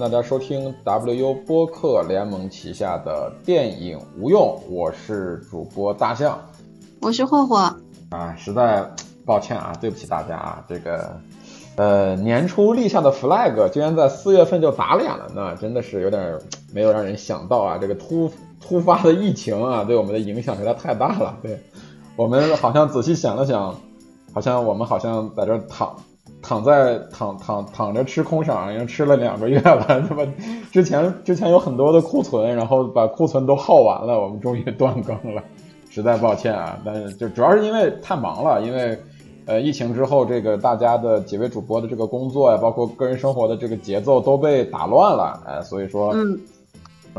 大家好，欢迎大家收听 WU 播客联盟旗下的电影无用，我是主播大象，我是霍霍啊，实在抱歉啊，对不起大家啊，这个呃年初立下的 flag 居然在四月份就打脸了那，真的是有点没有让人想到啊，这个突突发的疫情啊，对我们的影响实在太大了，对我们好像仔细想了想，好像我们好像在这躺。躺在躺躺躺着吃空饷，已经吃了两个月了，他妈之前之前有很多的库存，然后把库存都耗完了，我们终于断更了，实在抱歉啊，但是就主要是因为太忙了，因为呃疫情之后，这个大家的几位主播的这个工作呀，包括个人生活的这个节奏都被打乱了，哎，所以说，嗯，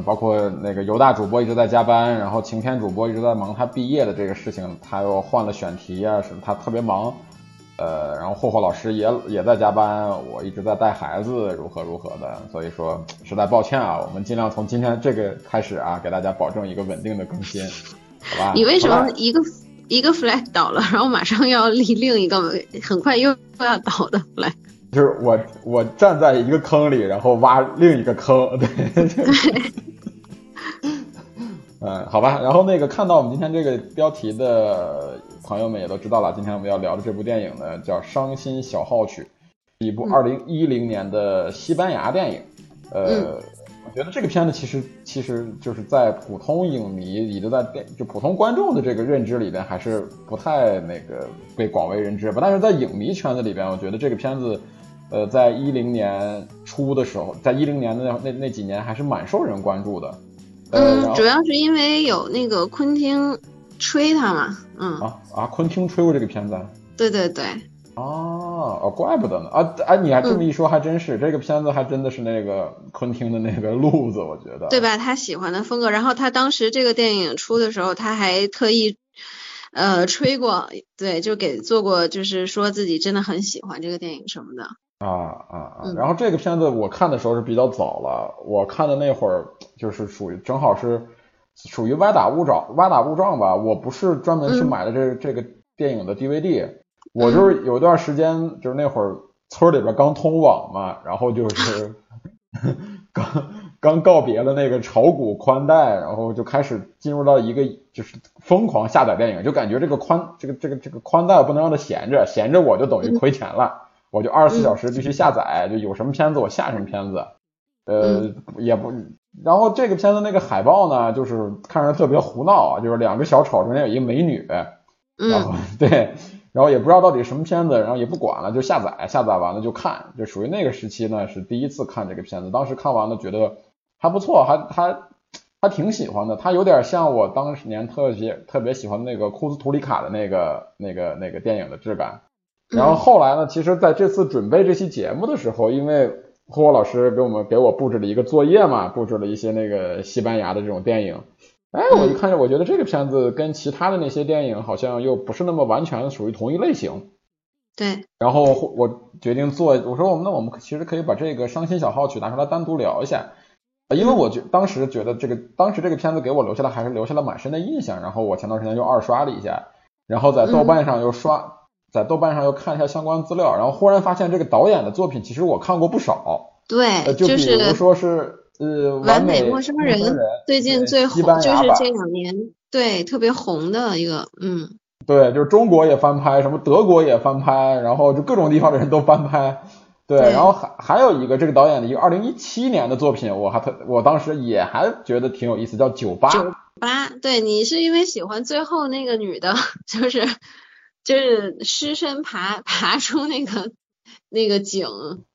包括那个犹大主播一直在加班，然后晴天主播一直在忙他毕业的这个事情，他又换了选题啊什么，他特别忙。呃，然后霍霍老师也也在加班，我一直在带孩子，如何如何的，所以说实在抱歉啊，我们尽量从今天这个开始啊，给大家保证一个稳定的更新，好吧？你为什么一个一个 flag 倒了，然后马上要立另一个，很快又要倒的 flag？就是我我站在一个坑里，然后挖另一个坑，对对。嗯，好吧，然后那个看到我们今天这个标题的。朋友们也都知道了，今天我们要聊的这部电影呢，叫《伤心小号曲》，一部二零一零年的西班牙电影。呃，我觉得这个片子其实其实就是在普通影迷，也就在电就普通观众的这个认知里边，还是不太那个被广为人知吧。但是在影迷圈子里边，我觉得这个片子，呃，在一零年初的时候，在一零年的那那那几年，还是蛮受人关注的。嗯，主要是因为有那个昆汀。吹他嘛，嗯啊啊，昆汀吹过这个片子，对对对，哦哦，怪不得呢啊哎，你还这么一说，还真是这个片子还真的是那个昆汀的那个路子，我觉得，对吧？他喜欢的风格，然后他当时这个电影出的时候，他还特意呃吹过，对，就给做过，就是说自己真的很喜欢这个电影什么的。啊啊啊！然后这个片子我看的时候是比较早了，我看的那会儿就是属于正好是。属于歪打误撞，歪打误撞吧。我不是专门去买的这这个电影的 DVD，我就是有一段时间，就是那会儿村里边刚通网嘛，然后就是 刚刚告别了那个炒股宽带，然后就开始进入到一个就是疯狂下载电影，就感觉这个宽这个这个这个宽带不能让它闲着，闲着我就等于亏钱了，我就二十四小时必须下载，就有什么片子我下什么片子，呃，也不。然后这个片子那个海报呢，就是看着特别胡闹啊，就是两个小丑中间有一个美女，然后对，然后也不知道到底什么片子，然后也不管了，就下载，下载完了就看，就属于那个时期呢，是第一次看这个片子，当时看完了觉得还不错，还还还挺喜欢的，它有点像我当年特别特别喜欢那个库斯图里卡的那个那个那个电影的质感。然后后来呢，其实在这次准备这期节目的时候，因为霍霍老师给我们给我布置了一个作业嘛，布置了一些那个西班牙的这种电影。哎，我一看着，我觉得这个片子跟其他的那些电影好像又不是那么完全属于同一类型。对。然后我决定做，我说我们那我们其实可以把这个《伤心小号曲》拿出来单独聊一下，因为我觉当时觉得这个当时这个片子给我留下来还是留下了蛮深的印象。然后我前段时间又二刷了一下，然后在豆瓣上又刷。在豆瓣上又看一下相关资料，然后忽然发现这个导演的作品其实我看过不少。对，就比如说是呃，完美陌生人，最近最红就是这两年对特别红的一个，嗯。对，就是中国也翻拍，什么德国也翻拍，然后就各种地方的人都翻拍。对，然后还还有一个这个导演的一个二零一七年的作品，我还特我当时也还觉得挺有意思，叫《酒吧》。酒吧，对你是因为喜欢最后那个女的，就是。就是尸身爬 爬出那个那个井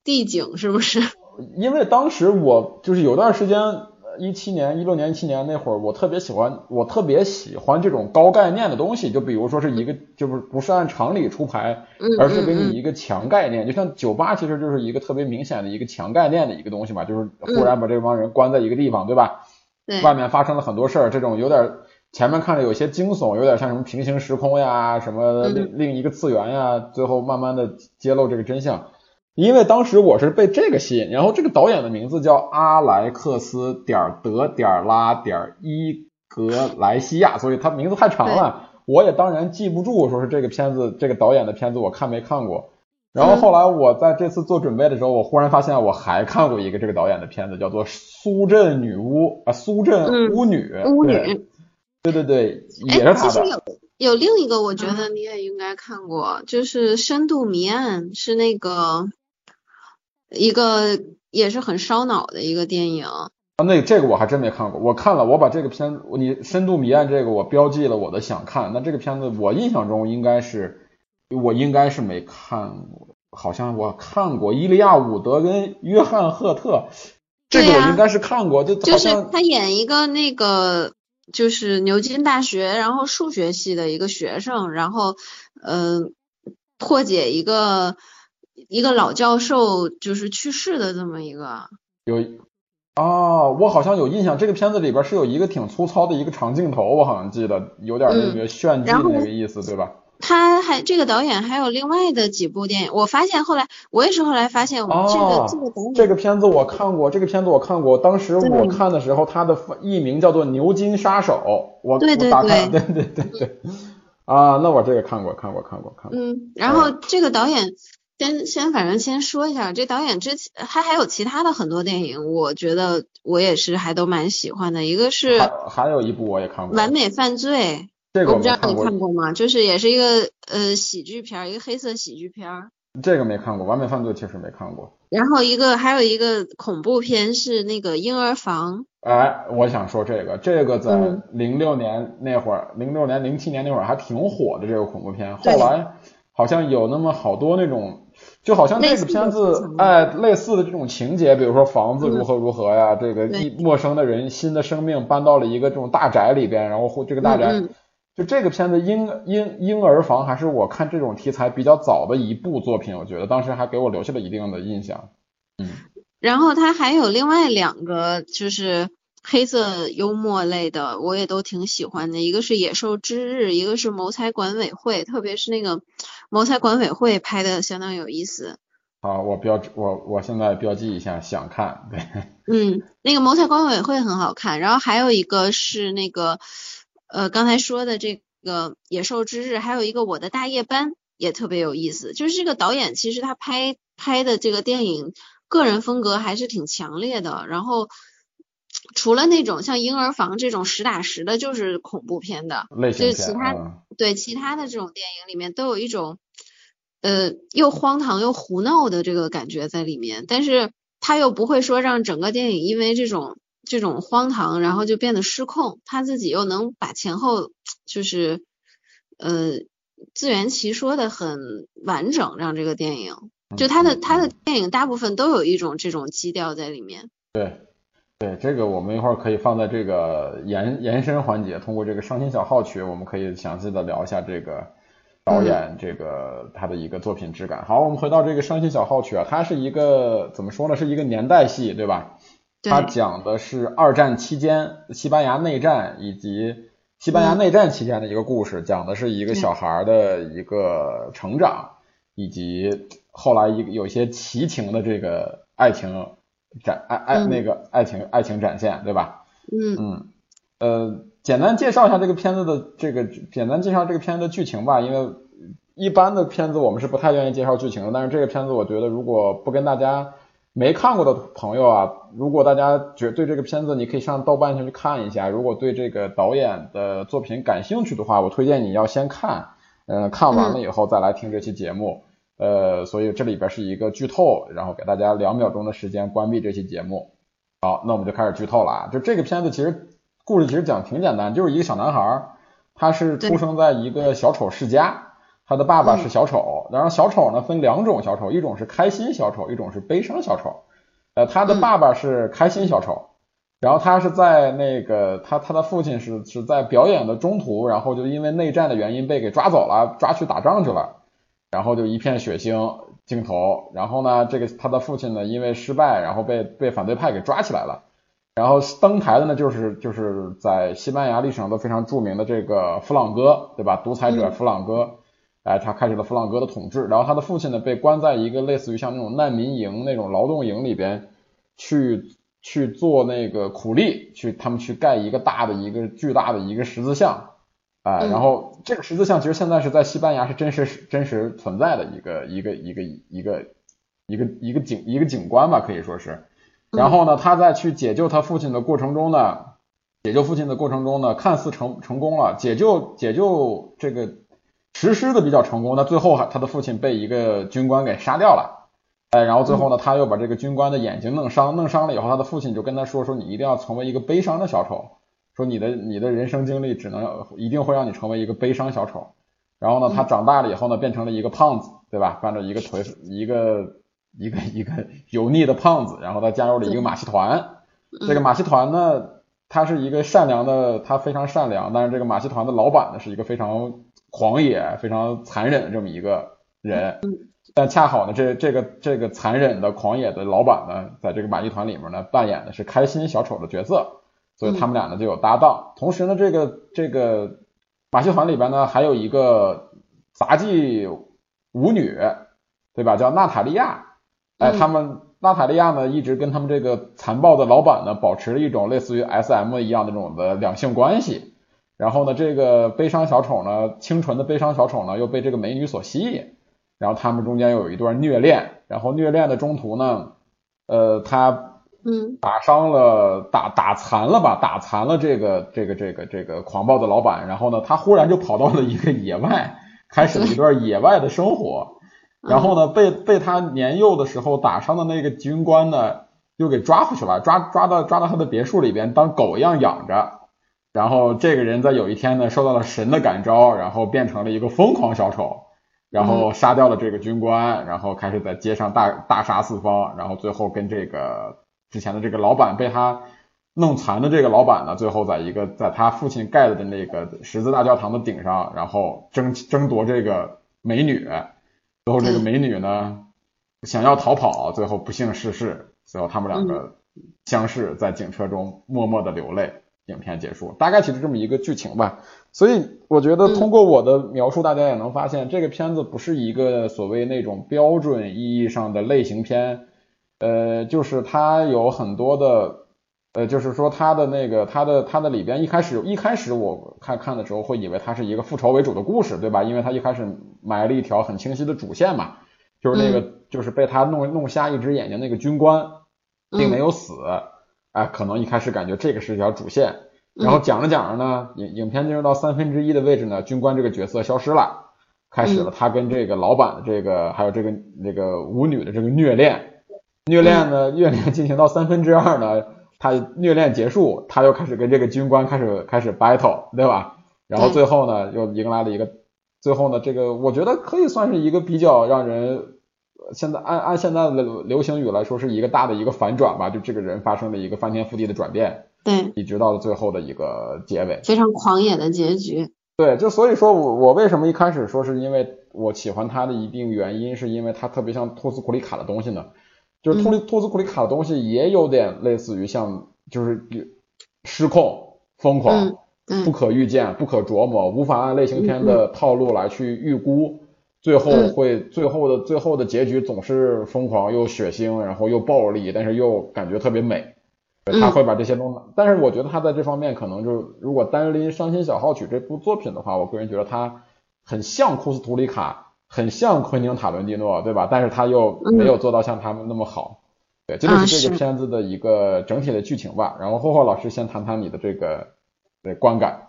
地井是不是？因为当时我就是有段时间，一七年、一六年、一七年那会儿，我特别喜欢，我特别喜欢这种高概念的东西，就比如说是一个，就是不是按常理出牌，而是给你一个强概念，就像酒吧其实就是一个特别明显的一个强概念的一个东西嘛，就是忽然把这帮人关在一个地方，对吧？外面发生了很多事儿，这种有点。前面看着有些惊悚，有点像什么平行时空呀，什么另另一个次元呀，最后慢慢的揭露这个真相。因为当时我是被这个吸引，然后这个导演的名字叫阿莱克斯点德点拉点伊格莱西亚，所以他名字太长了，我也当然记不住。说是这个片子，这个导演的片子我看没看过。然后后来我在这次做准备的时候，我忽然发现我还看过一个这个导演的片子，叫做《苏镇女巫》啊，《苏镇巫女》。巫女。对对对，也是他的。有有另一个，我觉得你也应该看过，就是《深度谜案》，是那个一个也是很烧脑的一个电影。啊，那这个我还真没看过。我看了，我把这个片，你《深度谜案》这个我标记了我的想看。那这个片子我印象中应该是，我应该是没看过，好像我看过伊利亚伍德跟约翰赫特，这个我应该是看过，就就是他演一个那个就是牛津大学然后数学系的一个学生，然后嗯破解一个一个老教授就是去世的这么一个有。啊，我好像有印象，这个片子里边是有一个挺粗糙的一个长镜头，我好像记得有点那个炫技那个意思，对吧？他还这个导演还有另外的几部电影，我发现后来我也是后来发现，这个这个导演这个片子我看过，这个片子我看过，当时我看的时候，他的译名叫做《牛津杀手》，我对对对对对对对，啊，那我这个看过看过看过看过，嗯，然后这个导演。先先反正先说一下，这导演之前他还有其他的很多电影，我觉得我也是还都蛮喜欢的。一个是还有一部我也看过，《完美犯罪》，这个我不知道你看过吗？就是也是一个呃喜剧片，一个黑色喜剧片。这个没看过，《完美犯罪》确实没看过。然后一个还有一个恐怖片是那个《婴儿房》。哎，我想说这个，这个在零六年那会儿，零六年零七年那会儿还挺火的这个恐怖片，后来好像有那么好多那种。就好像这个片子，哎，类似的这种情节，比如说房子如何如何呀，这个一陌生的人，新的生命搬到了一个这种大宅里边，然后这个大宅，就这个片子婴婴婴儿房还是我看这种题材比较早的一部作品，我觉得当时还给我留下了一定的印象。嗯，然后他还有另外两个就是黑色幽默类的，我也都挺喜欢的，一个是野兽之日，一个是谋财管委会，特别是那个。谋财管委会拍的相当有意思。好，我标我我现在标记一下，想看。对。嗯，那个谋财管委会很好看，然后还有一个是那个呃刚才说的这个野兽之日，还有一个我的大夜班也特别有意思。就是这个导演其实他拍拍的这个电影个人风格还是挺强烈的。然后除了那种像婴儿房这种实打实的，就是恐怖片的类型片。其他对其他的这种电影里面都有一种，呃，又荒唐又胡闹的这个感觉在里面，但是他又不会说让整个电影因为这种这种荒唐然后就变得失控，他自己又能把前后就是呃自圆其说的很完整，让这个电影就他的他的电影大部分都有一种这种基调在里面。对。对这个，我们一会儿可以放在这个延延伸环节，通过这个伤心小号曲，我们可以详细的聊一下这个导演这个他的一个作品质感。好，我们回到这个伤心小号曲啊，它是一个怎么说呢？是一个年代戏，对吧？它讲的是二战期间西班牙内战以及西班牙内战期间的一个故事，讲的是一个小孩的一个成长，以及后来一个有些奇情的这个爱情。展爱爱那个爱情爱情展现对吧？嗯嗯呃，简单介绍一下这个片子的这个简单介绍这个片子的剧情吧，因为一般的片子我们是不太愿意介绍剧情的，但是这个片子我觉得如果不跟大家没看过的朋友啊，如果大家觉对这个片子你可以上豆瓣上去看一下，如果对这个导演的作品感兴趣的话，我推荐你要先看，嗯，看完了以后再来听这期节目。呃，所以这里边是一个剧透，然后给大家两秒钟的时间关闭这期节目。好，那我们就开始剧透了啊！就这个片子其实故事其实讲挺简单，就是一个小男孩，他是出生在一个小丑世家，他的爸爸是小丑，然后小丑呢分两种小丑，一种是开心小丑，一种是悲伤小丑。呃，他的爸爸是开心小丑，然后他是在那个他他的父亲是是在表演的中途，然后就因为内战的原因被给抓走了，抓去打仗去了。然后就一片血腥镜头，然后呢，这个他的父亲呢，因为失败，然后被被反对派给抓起来了。然后登台的呢，就是就是在西班牙历史上都非常著名的这个弗朗哥，对吧？独裁者弗朗哥，哎，他开始了弗朗哥的统治。然后他的父亲呢，被关在一个类似于像那种难民营那种劳动营里边，去去做那个苦力，去他们去盖一个大的一个巨大的一个十字像。啊，然后这个十字像其实现在是在西班牙是真实真实存在的一个一个一个一个一个一个景一个景观吧，可以说是。然后呢，他在去解救他父亲的过程中呢，解救父亲的过程中呢，看似成成功了，解救解救这个实施的比较成功，那最后还他的父亲被一个军官给杀掉了，哎，然后最后呢，他又把这个军官的眼睛弄伤，弄伤了以后，他的父亲就跟他说说，你一定要成为一个悲伤的小丑。说你的你的人生经历只能一定会让你成为一个悲伤小丑，然后呢，他长大了以后呢，变成了一个胖子，对吧？扮着一个颓一个一个一个油腻的胖子，然后他加入了一个马戏团。这个马戏团呢，他是一个善良的，他非常善良，但是这个马戏团的老板呢，是一个非常狂野、非常残忍的这么一个人。但恰好呢，这这个这个残忍的狂野的老板呢，在这个马戏团里面呢，扮演的是开心小丑的角色。所以他们俩呢就有搭档，同时呢，这个这个马戏团里边呢还有一个杂技舞女，对吧？叫娜塔莉亚。哎，他们娜塔莉亚呢一直跟他们这个残暴的老板呢保持了一种类似于 SM 一样的这种的两性关系。然后呢，这个悲伤小丑呢，清纯的悲伤小丑呢又被这个美女所吸引，然后他们中间又有一段虐恋。然后虐恋的中途呢，呃，他。嗯，打伤了，打打残了吧，打残了这个这个这个这个狂暴的老板，然后呢，他忽然就跑到了一个野外，开始了一段野外的生活，然后呢，被被他年幼的时候打伤的那个军官呢，又给抓回去了，抓抓到抓到他的别墅里边当狗一样养着，然后这个人在有一天呢，受到了神的感召，然后变成了一个疯狂小丑，然后杀掉了这个军官，然后开始在街上大大杀四方，然后最后跟这个。之前的这个老板被他弄残的这个老板呢，最后在一个在他父亲盖的那个十字大教堂的顶上，然后争争夺这个美女，最后这个美女呢想要逃跑，最后不幸逝世，最后他们两个相视在警车中默默的流泪，影片结束，大概其实这么一个剧情吧。所以我觉得通过我的描述，大家也能发现这个片子不是一个所谓那种标准意义上的类型片。呃，就是它有很多的，呃，就是说它的那个，它的它的里边一开始一开始我看看的时候会以为它是一个复仇为主的故事，对吧？因为它一开始埋了一条很清晰的主线嘛，就是那个就是被他弄弄瞎一只眼睛那个军官并没有死，哎，可能一开始感觉这个是一条主线，然后讲着讲着呢，影影片进入到三分之一的位置呢，军官这个角色消失了，开始了他跟这个老板的这个还有这个那个舞女的这个虐恋。虐恋呢？虐恋进行到三分之二呢，他虐恋结束，他又开始跟这个军官开始开始 battle，对吧？然后最后呢，又迎来了一个，最后呢，这个我觉得可以算是一个比较让人现在按按现在的流行语来说，是一个大的一个反转吧，就这个人发生了一个翻天覆地的转变，对，一直到了最后的一个结尾，非常狂野的结局。对，就所以说我我为什么一开始说是因为我喜欢他的一定原因，是因为他特别像托斯库里卡的东西呢。就是托利托斯库里卡的东西也有点类似于像，就是失控、疯狂、不可预见、不可琢磨，无法按类型片的套路来去预估，最后会最后的最后的结局总是疯狂又血腥，然后又暴力，但是又感觉特别美。他会把这些东西，但是我觉得他在这方面可能就如果单拎《伤心小号曲》这部作品的话，我个人觉得他很像库斯图里卡。很像昆汀塔伦蒂诺，对吧？但是他又没有做到像他们那么好。对，这就是这个片子的一个整体的剧情吧。然后霍霍老师先谈谈你的这个的观感。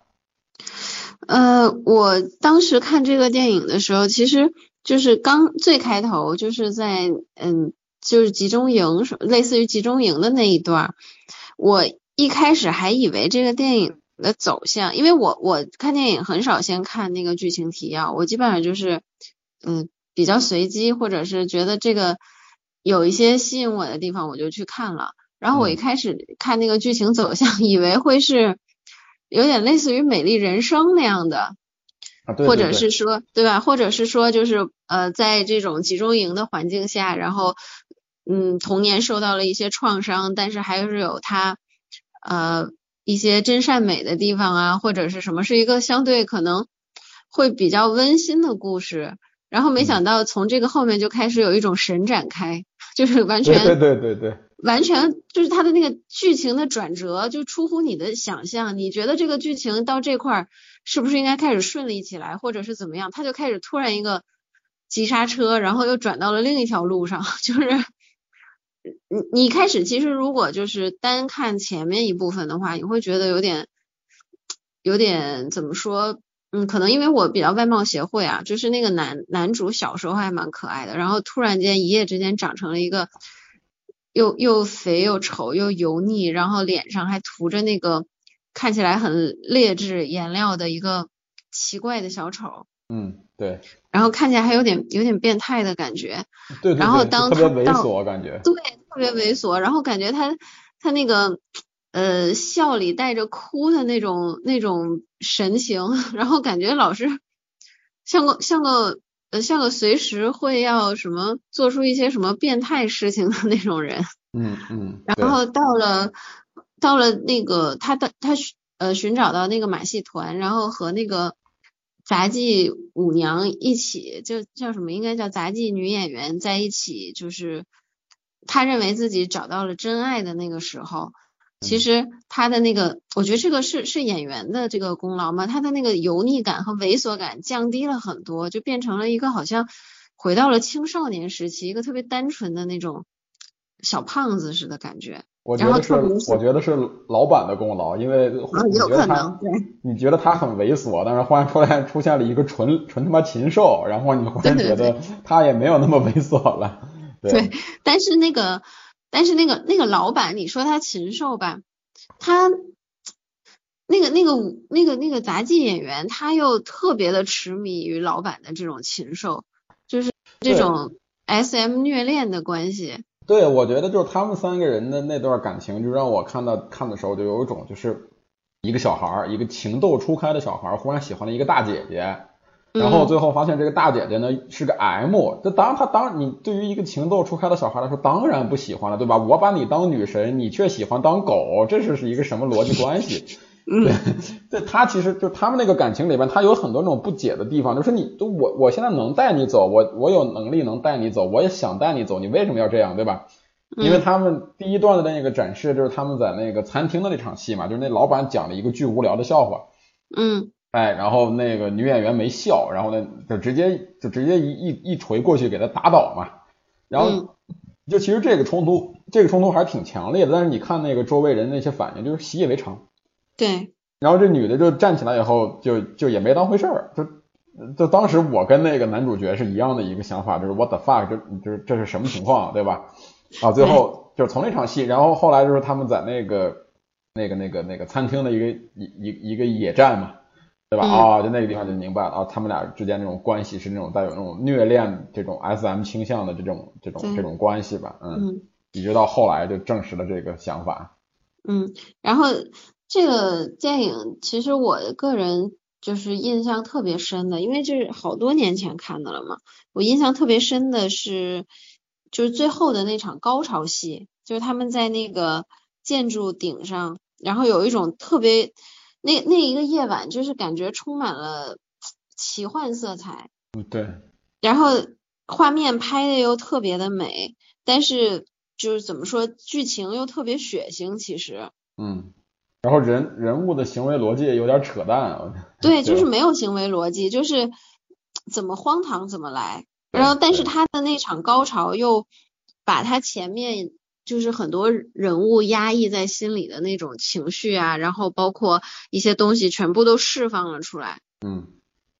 呃，我当时看这个电影的时候，其实就是刚最开头就是在嗯，就是集中营，类似于集中营的那一段。我一开始还以为这个电影的走向，因为我我看电影很少先看那个剧情提要，我基本上就是。嗯，比较随机，或者是觉得这个有一些吸引我的地方，我就去看了。然后我一开始看那个剧情走向，以为会是有点类似于《美丽人生》那样的，或者是说，对吧？或者是说，就是呃，在这种集中营的环境下，然后嗯，童年受到了一些创伤，但是还是有他呃一些真善美的地方啊，或者是什么，是一个相对可能会比较温馨的故事。然后没想到从这个后面就开始有一种神展开，就是完全对对对对，完全就是他的那个剧情的转折就出乎你的想象。你觉得这个剧情到这块儿是不是应该开始顺利起来，或者是怎么样，他就开始突然一个急刹车，然后又转到了另一条路上，就是你你开始其实如果就是单看前面一部分的话，你会觉得有点有点怎么说？嗯，可能因为我比较外貌协会啊，就是那个男男主小时候还蛮可爱的，然后突然间一夜之间长成了一个又又肥又丑又油腻，然后脸上还涂着那个看起来很劣质颜料的一个奇怪的小丑。嗯，对。然后看起来还有点有点变态的感觉。对对对。然后当特别猥琐感觉。对，特别猥琐，然后感觉他他那个。呃，笑里带着哭的那种那种神情，然后感觉老是像个像个呃像个随时会要什么做出一些什么变态事情的那种人。嗯嗯。然后到了到了那个他的他呃寻找到那个马戏团，然后和那个杂技舞娘一起，就叫什么应该叫杂技女演员在一起，就是他认为自己找到了真爱的那个时候。其实他的那个，我觉得这个是是演员的这个功劳嘛，他的那个油腻感和猥琐感降低了很多，就变成了一个好像回到了青少年时期，一个特别单纯的那种小胖子似的感觉。我觉得是，我觉得是老板的功劳，因为有可能对。你觉得他很猥琐，但是忽然出来出现了一个纯纯他妈禽兽，然后你忽然觉得他也没有那么猥琐了。对，但是那个。但是那个那个老板，你说他禽兽吧，他那个那个那个那个杂技演员，他又特别的痴迷于老板的这种禽兽，就是这种 S M 虐恋的关系。对，我觉得就是他们三个人的那段感情，就让我看到看的时候，就有一种就是一个小孩儿，一个情窦初开的小孩儿，忽然喜欢了一个大姐姐。然后最后发现这个大姐姐呢是个 M，这当她当你对于一个情窦初开的小孩来说，当然不喜欢了，对吧？我把你当女神，你却喜欢当狗，这是是一个什么逻辑关系？对，对他其实就他们那个感情里边，他有很多那种不解的地方，就是你都我我现在能带你走，我我有能力能带你走，我也想带你走，你为什么要这样，对吧？因为他们第一段的那个展示就是他们在那个餐厅的那场戏嘛，就是那老板讲了一个巨无聊的笑话。嗯。哎，然后那个女演员没笑，然后呢就直接就直接一一一锤过去给他打倒嘛。然后就其实这个冲突，这个冲突还是挺强烈的。但是你看那个周围人那些反应，就是习以为常。对。然后这女的就站起来以后，就就也没当回事儿。就就当时我跟那个男主角是一样的一个想法，就是 What the fuck，就就是这是什么情况，对吧？啊，最后就是从那场戏，然后后来就是他们在那个那个那个那个餐厅的一个一一一个野战嘛。对吧？啊，就那个地方就明白了啊，他们俩之间那种关系是那种带有那种虐恋、这种 SM 倾向的这种这种这种关系吧？嗯，一直到后来就证实了这个想法。嗯，然后这个电影其实我个人就是印象特别深的，因为这是好多年前看的了嘛。我印象特别深的是，就是最后的那场高潮戏，就是他们在那个建筑顶上，然后有一种特别。那那一个夜晚，就是感觉充满了奇幻色彩。嗯，对。然后画面拍的又特别的美，但是就是怎么说，剧情又特别血腥，其实。嗯。然后人人物的行为逻辑有点扯淡。啊 对，就是没有行为逻辑，就是怎么荒唐怎么来。然后，但是他的那场高潮又把他前面。就是很多人物压抑在心里的那种情绪啊，然后包括一些东西全部都释放了出来。嗯，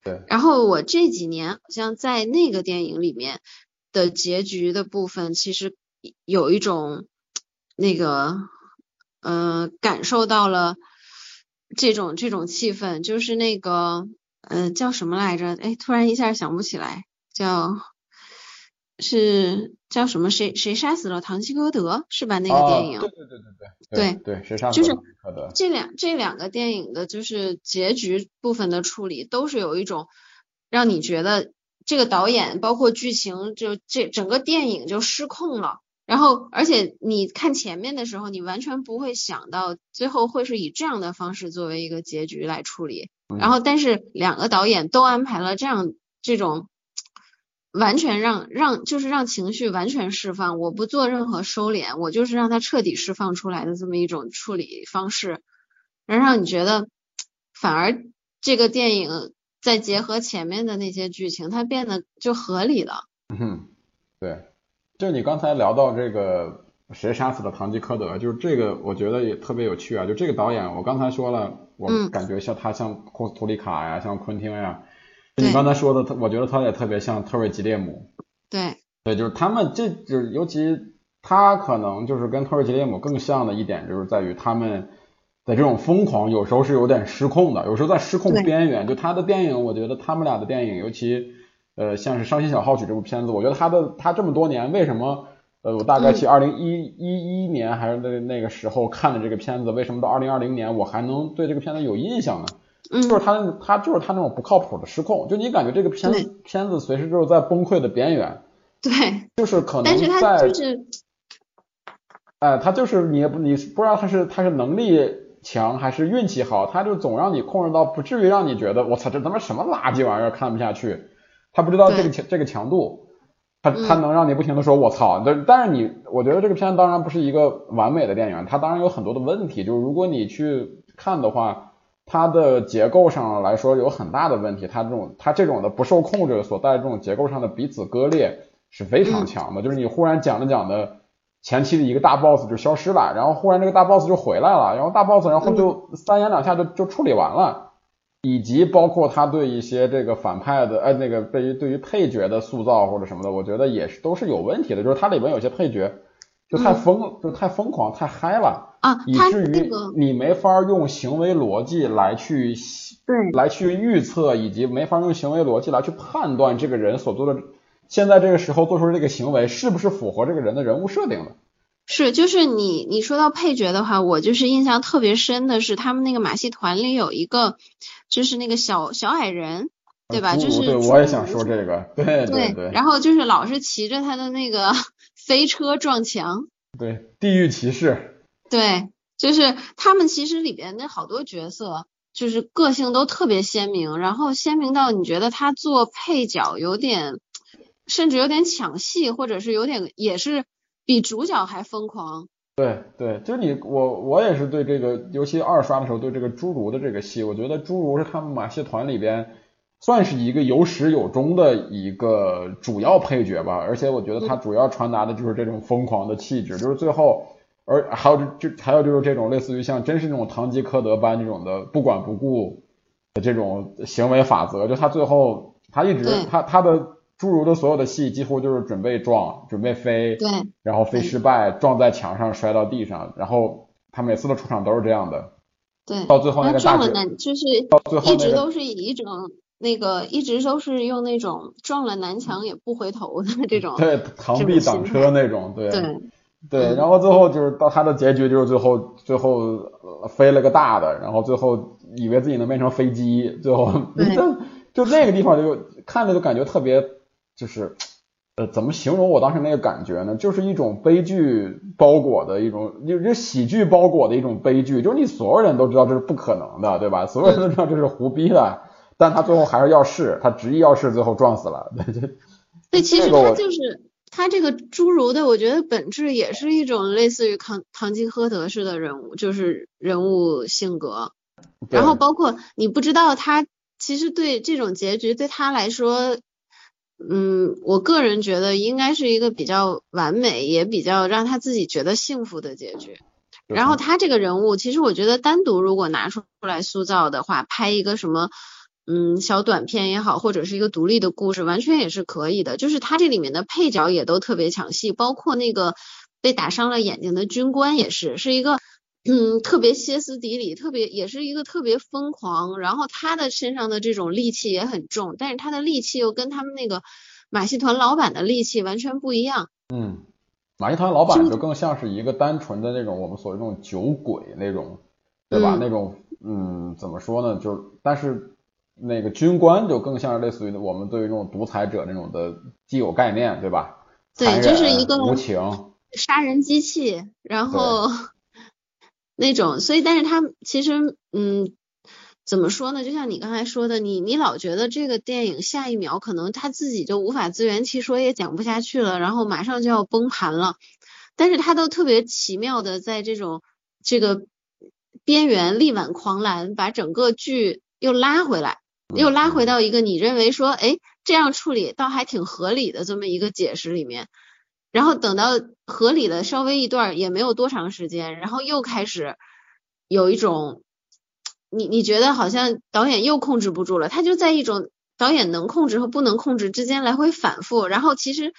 对。然后我这几年好像在那个电影里面的结局的部分，其实有一种那个呃感受到了这种这种气氛，就是那个呃叫什么来着？哎，突然一下想不起来，叫。是叫什么？谁谁杀死了唐吉诃德？是吧？那个电影。对对对对对。对对，谁杀死了唐吉诃德？这两这两个电影的就是结局部分的处理，都是有一种让你觉得这个导演包括剧情，就这整个电影就失控了。然后，而且你看前面的时候，你完全不会想到最后会是以这样的方式作为一个结局来处理。然后，但是两个导演都安排了这样这种。完全让让就是让情绪完全释放，我不做任何收敛，我就是让它彻底释放出来的这么一种处理方式，能让你觉得反而这个电影再结合前面的那些剧情，它变得就合理了。嗯，对，就你刚才聊到这个谁杀死了堂吉诃德，就是这个我觉得也特别有趣啊。就这个导演，我刚才说了，我感觉像他像库斯图里卡呀，像昆汀呀。你刚才说的，他我觉得他也特别像特瑞吉列姆。对。对，就是他们，这就是尤其他可能就是跟特瑞吉列姆更像的一点，就是在于他们的这种疯狂，有时候是有点失控的，有时候在失控边缘。就他的电影，我觉得他们俩的电影，尤其。呃，像是《伤心小号曲》这部片子，我觉得他的他这么多年为什么？呃，我大概去二零一一一年还是那那个时候看的这个片子，为什么到二零二零年我还能对这个片子有印象呢？嗯，就是他他就是他那种不靠谱的失控，就你感觉这个片子片子随时就是在崩溃的边缘。对，就是可能但是他就是，哎，他就是你不你不知道他是他是能力强还是运气好，他就总让你控制到不至于让你觉得我操这他妈什么垃圾玩意儿看不下去。他不知道这个强这个强度，他他能让你不停的说我操，但但是你我觉得这个片当然不是一个完美的电影，它当然有很多的问题，就是如果你去看的话，它的结构上来说有很大的问题，它这种它这种的不受控制所带这种结构上的彼此割裂是非常强的，就是你忽然讲着讲的前期的一个大 boss 就消失了，然后忽然这个大 boss 就回来了，然后大 boss 然后就三言两下就就处理完了。以及包括他对一些这个反派的，呃，那个对于对于配角的塑造或者什么的，我觉得也是都是有问题的。就是它里边有些配角就太疯，就太疯狂，太嗨了啊，以至于你没法用行为逻辑来去对来去预测，以及没法用行为逻辑来去判断这个人所做的现在这个时候做出这个行为是不是符合这个人的人物设定的。是，就是你你说到配角的话，我就是印象特别深的是他们那个马戏团里有一个，就是那个小小矮人，对吧？就是对，我也想说这个，对对对。然后就是老是骑着他的那个飞车撞墙。对，地狱骑士。对，就是他们其实里边那好多角色，就是个性都特别鲜明，然后鲜明到你觉得他做配角有点，甚至有点抢戏，或者是有点也是。比主角还疯狂，对对，就是你我我也是对这个，尤其二刷的时候对这个侏儒的这个戏，我觉得侏儒是他们马戏团里边算是一个有始有终的一个主要配角吧，而且我觉得他主要传达的就是这种疯狂的气质，就是最后，而还有就还有就是这种类似于像真是那种堂吉诃德般这种的不管不顾的这种行为法则，就他最后他一直他他的。侏儒的所有的戏几乎就是准备撞，准备飞，对，然后飞失败，撞在墙上摔到地上，然后他每次的出场都是这样的，对，到最后那个大绝，就是到最后一直都是以一种那个一直都是用那种撞了南墙也不回头的这种，对，螳臂挡车那种，对，对，对，然后最后就是到他的结局就是最后最后飞了个大的，然后最后以为自己能变成飞机，最后 就那个地方就看着就感觉特别。就是，呃，怎么形容我当时那个感觉呢？就是一种悲剧包裹的一种，就喜剧包裹的一种悲剧。就是你所有人都知道这是不可能的，对吧？所有人都知道这是胡逼的，但他最后还是要试，他执意要试，最后撞死了。对对。对，其实他就是他这个侏儒的，我觉得本质也是一种类似于唐唐吉诃德式的人物，就是人物性格。然后包括你不知道他其实对这种结局对他来说。嗯，我个人觉得应该是一个比较完美，也比较让他自己觉得幸福的结局。然后他这个人物，其实我觉得单独如果拿出来塑造的话，拍一个什么嗯小短片也好，或者是一个独立的故事，完全也是可以的。就是他这里面的配角也都特别抢戏，包括那个被打伤了眼睛的军官也是，是一个。嗯，特别歇斯底里，特别也是一个特别疯狂，然后他的身上的这种戾气也很重，但是他的戾气又跟他们那个马戏团老板的戾气完全不一样。嗯，马戏团老板就更像是一个单纯的那种我们所谓那种酒鬼那种，对吧？那种嗯，怎么说呢？就是但是那个军官就更像是类似于我们对于那种独裁者那种的既有概念，对吧？对，就是一个无情杀人机器，然后。那种，所以，但是他其实，嗯，怎么说呢？就像你刚才说的，你你老觉得这个电影下一秒可能他自己就无法自圆其说，也讲不下去了，然后马上就要崩盘了，但是他都特别奇妙的在这种这个边缘力挽狂澜，把整个剧又拉回来，又拉回到一个你认为说，哎，这样处理倒还挺合理的这么一个解释里面。然后等到合理的稍微一段也没有多长时间，然后又开始有一种，你你觉得好像导演又控制不住了，他就在一种导演能控制和不能控制之间来回反复，然后其实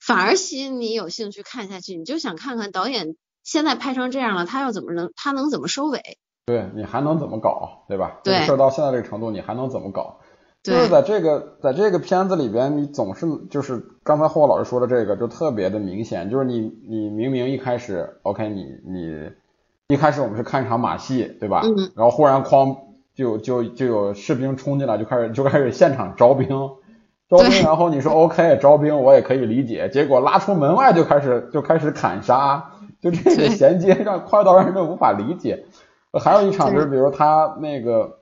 反而吸引你有兴趣看下去，你就想看看导演现在拍成这样了，他要怎么能他能怎么收尾？对你还能怎么搞，对吧？对，事儿到现在这个程度，你还能怎么搞？就是在这个在这个片子里边，你总是就是刚才霍老师说的这个，就特别的明显，就是你你明明一开始，OK，你你一开始我们是看一场马戏，对吧？嗯。然后忽然哐就就就有士兵冲进来，就开始就开始现场招兵，招兵，然后你说 OK，招兵我也可以理解，结果拉出门外就开始就开始砍杀，就这个衔接让快到让人无法理解。还有一场就是比如他那个。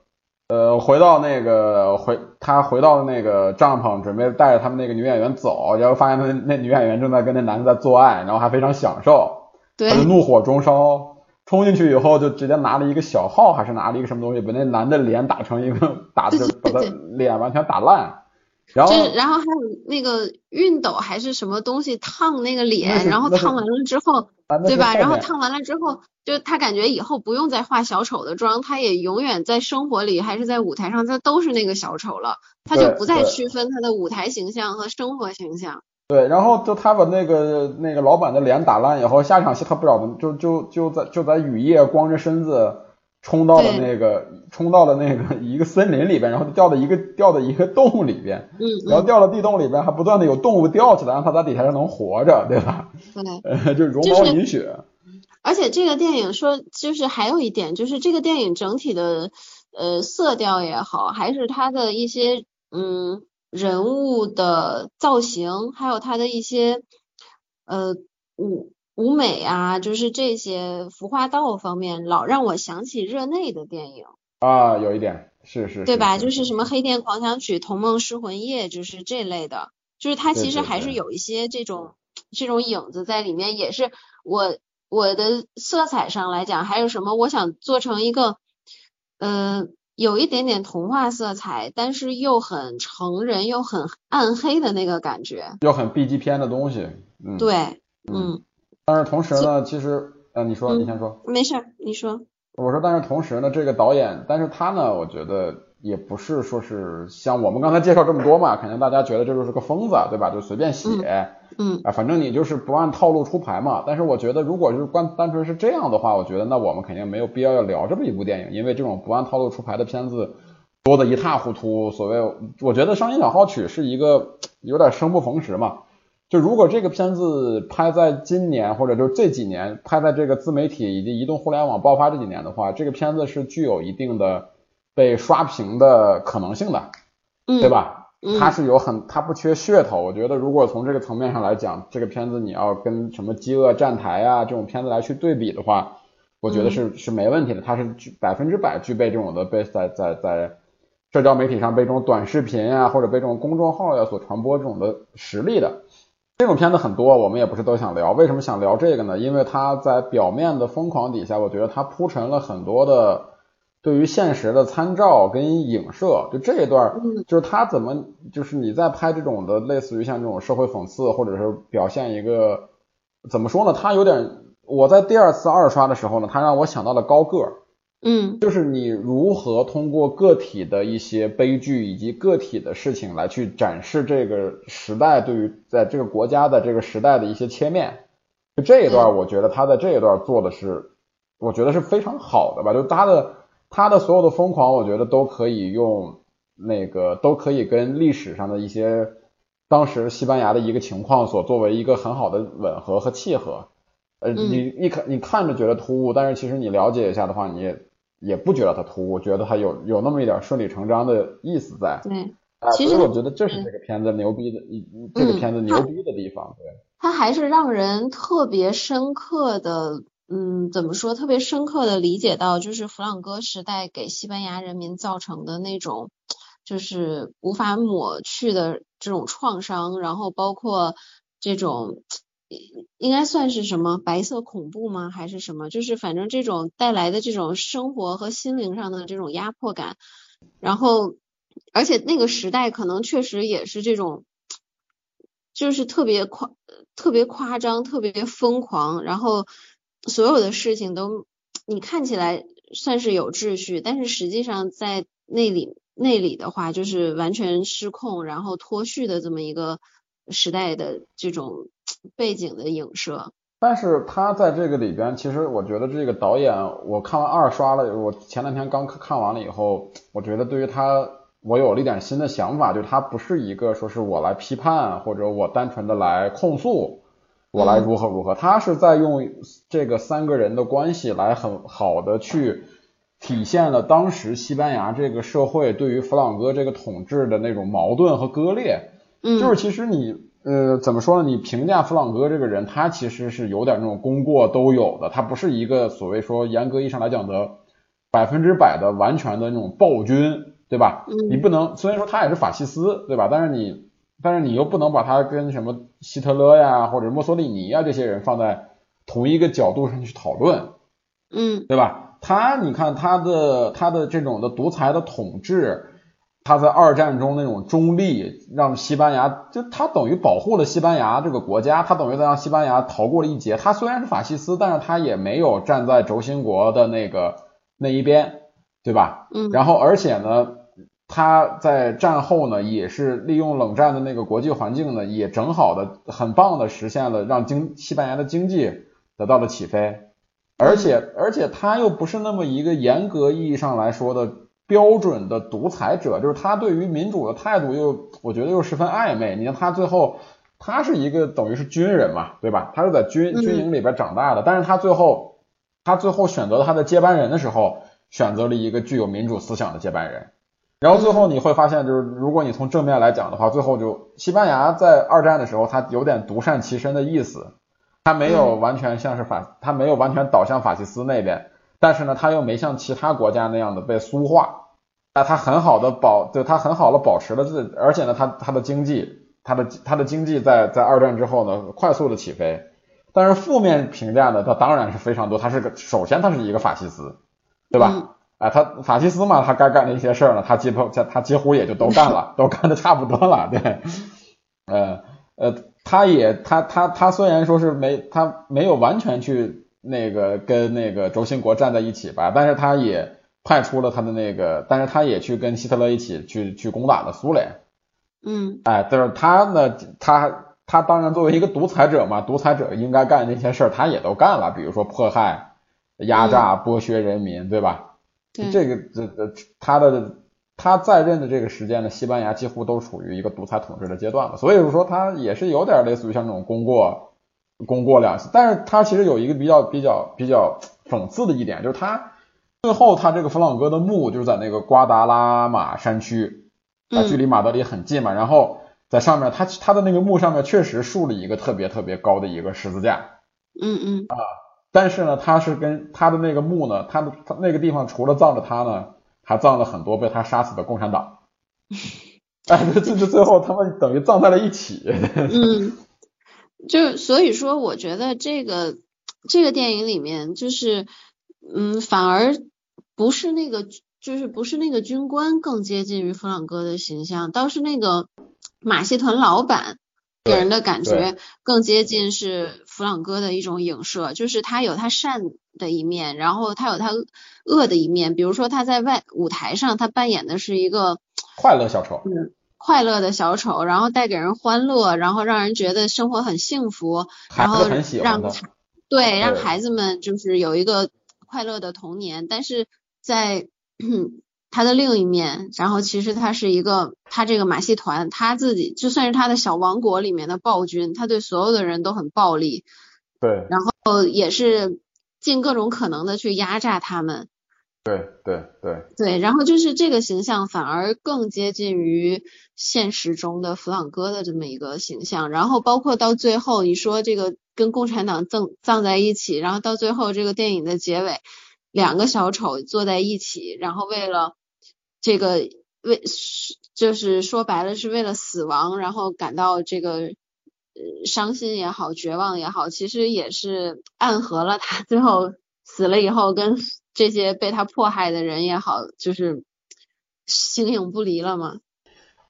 呃，回到那个回他回到那个帐篷，准备带着他们那个女演员走，然后发现那那女演员正在跟那男的在做爱，然后还非常享受，他就怒火中烧，冲进去以后就直接拿了一个小号，还是拿了一个什么东西，把那男的脸打成一个打的把他脸完全打烂。然后，然后还有那个熨斗还是什么东西烫那个脸，然后烫完了之后，对吧？然后烫完了之后，就他感觉以后不用再化小丑的妆，他也永远在生活里还是在舞台上，他都是那个小丑了，他就不再区分他的舞台形象和生活形象。对，然后就他把那个那个老板的脸打烂以后，下场戏他不知道怎么就就就在就在雨夜光着身子。冲到了那个，冲到了那个一个森林里边，然后掉到一个掉到一个洞里边，嗯，然后掉到地洞里边，还不断的有动物掉起来，让它在底下上能活着，对吧？对，就绒毛饮血。而且这个电影说，就是还有一点，就是这个电影整体的呃色调也好，还是它的一些嗯人物的造型，还有它的一些呃舞。舞美啊，就是这些服化道方面，老让我想起热内的电影啊，有一点是是，对吧？就是什么《黑店狂想曲》《童梦失魂夜》，就是这类的，就是它其实还是有一些这种这种影子在里面。也是我我的色彩上来讲，还有什么？我想做成一个，呃，有一点点童话色彩，但是又很成人又很暗黑的那个感觉，又很 B 级片的东西。嗯，对，嗯。但是同时呢，其实，呃，你说，你先说，没事，你说。我说，但是同时呢，这个导演，但是他呢，我觉得也不是说是像我们刚才介绍这么多嘛，肯定大家觉得这就是个疯子，对吧？就随便写，嗯，啊，反正你就是不按套路出牌嘛。但是我觉得，如果是光单纯是这样的话，我觉得那我们肯定没有必要要聊这么一部电影，因为这种不按套路出牌的片子多的一塌糊涂。所谓，我觉得《伤心小号曲》是一个有点生不逢时嘛。就如果这个片子拍在今年，或者就这几年拍在这个自媒体以及移动互联网爆发这几年的话，这个片子是具有一定的被刷屏的可能性的，对吧？它是有很，它不缺噱头。我觉得如果从这个层面上来讲，这个片子你要跟什么《饥饿站台》啊这种片子来去对比的话，我觉得是是没问题的。它是具百分之百具备这种的被在在在社交媒体上被这种短视频啊或者被这种公众号呀所传播这种的实力的。这种片子很多，我们也不是都想聊。为什么想聊这个呢？因为它在表面的疯狂底下，我觉得它铺陈了很多的对于现实的参照跟影射。就这一段，就是他怎么，就是你在拍这种的，类似于像这种社会讽刺，或者是表现一个怎么说呢？他有点，我在第二次二刷的时候呢，他让我想到了高个儿。嗯，就是你如何通过个体的一些悲剧以及个体的事情来去展示这个时代对于在这个国家的这个时代的一些切面，就这一段，我觉得他在这一段做的是，我觉得是非常好的吧。就他的他的所有的疯狂，我觉得都可以用那个都可以跟历史上的一些当时西班牙的一个情况所作为一个很好的吻合和契合。呃，你一看你看着觉得突兀，但是其实你了解一下的话，你也也不觉得它突兀，觉得它有有那么一点顺理成章的意思在。对，其实我觉得这是这个片子牛逼的一这个片子牛逼的地方。对，它还是让人特别深刻的，嗯，怎么说？特别深刻的理解到，就是弗朗哥时代给西班牙人民造成的那种，就是无法抹去的这种创伤，然后包括这种。应该算是什么白色恐怖吗？还是什么？就是反正这种带来的这种生活和心灵上的这种压迫感，然后而且那个时代可能确实也是这种，就是特别夸特别夸张、特别疯狂，然后所有的事情都你看起来算是有秩序，但是实际上在那里那里的话，就是完全失控，然后脱序的这么一个时代的这种背景的影射。但是他在这个里边，其实我觉得这个导演，我看完二刷了，我前两天刚看完了以后，我觉得对于他，我有了一点新的想法，就他不是一个说是我来批判或者我单纯的来控诉，我来如何如何，他是在用这个三个人的关系来很好的去体现了当时西班牙这个社会对于弗朗哥这个统治的那种矛盾和割裂，嗯，就是其实你。呃，怎么说呢？你评价弗朗哥这个人，他其实是有点那种功过都有的，他不是一个所谓说严格意义上来讲的百分之百的完全的那种暴君，对吧？你不能，虽然说他也是法西斯，对吧？但是你，但是你又不能把他跟什么希特勒呀或者墨索里尼呀这些人放在同一个角度上去讨论，嗯，对吧？他，你看他的他的这种的独裁的统治。他在二战中那种中立，让西班牙就他等于保护了西班牙这个国家，他等于在让西班牙逃过了一劫。他虽然是法西斯，但是他也没有站在轴心国的那个那一边，对吧？嗯。然后而且呢，他在战后呢，也是利用冷战的那个国际环境呢，也正好的很棒的实现了让经西班牙的经济得到了起飞，而且而且他又不是那么一个严格意义上来说的。标准的独裁者，就是他对于民主的态度又，我觉得又十分暧昧。你看他最后，他是一个等于是军人嘛，对吧？他是在军军营里边长大的，但是他最后，他最后选择他的接班人的时候，选择了一个具有民主思想的接班人。然后最后你会发现，就是如果你从正面来讲的话，最后就西班牙在二战的时候，他有点独善其身的意思，他没有完全像是法，他没有完全倒向法西斯那边。但是呢，他又没像其他国家那样的被苏化，啊，他很好的保，就他很好的保持了自，而且呢，他他的经济，他的他的经济在在二战之后呢，快速的起飞。但是负面评价呢，他当然是非常多。他是个，首先他是一个法西斯，对吧？啊，他法西斯嘛，他该干的一些事儿呢，他几乎他几乎也就都干了，都干的差不多了，对，呃呃，他也他他他虽然说是没他没有完全去。那个跟那个轴心国站在一起吧，但是他也派出了他的那个，但是他也去跟希特勒一起去去攻打了苏联。嗯，哎，但是他呢，他他当然作为一个独裁者嘛，独裁者应该干那些事儿，他也都干了，比如说迫害、压榨、剥削人民，对吧？对，这个这这他的他在任的这个时间呢，西班牙几乎都处于一个独裁统治的阶段了，所以说他也是有点类似于像那种功过。功过两次，但是他其实有一个比较比较比较讽刺的一点，就是他最后他这个弗朗哥的墓就是在那个瓜达拉马山区，啊，距离马德里很近嘛，然后在上面他他的那个墓上面确实竖了一个特别特别高的一个十字架，嗯嗯。啊，但是呢，他是跟他的那个墓呢，他的他那个地方除了葬着他呢，还葬了很多被他杀死的共产党，哎，这这最后他们等于葬在了一起，嗯。就所以说，我觉得这个这个电影里面，就是嗯，反而不是那个，就是不是那个军官更接近于弗朗哥的形象，倒是那个马戏团老板给人的感觉更接近是弗朗哥的一种影射，就是他有他善的一面，然后他有他恶的一面，比如说他在外舞台上，他扮演的是一个快乐小丑。快乐的小丑，然后带给人欢乐，然后让人觉得生活很幸福，然后让对让孩子们就是有一个快乐的童年。但是在 他的另一面，然后其实他是一个他这个马戏团，他自己就算是他的小王国里面的暴君，他对所有的人都很暴力，对，然后也是尽各种可能的去压榨他们。对对对对，然后就是这个形象反而更接近于现实中的弗朗哥的这么一个形象，然后包括到最后你说这个跟共产党葬葬在一起，然后到最后这个电影的结尾，两个小丑坐在一起，然后为了这个为就是说白了是为了死亡，然后感到这个呃伤心也好，绝望也好，其实也是暗合了他最后死了以后跟。这些被他迫害的人也好，就是形影不离了嘛？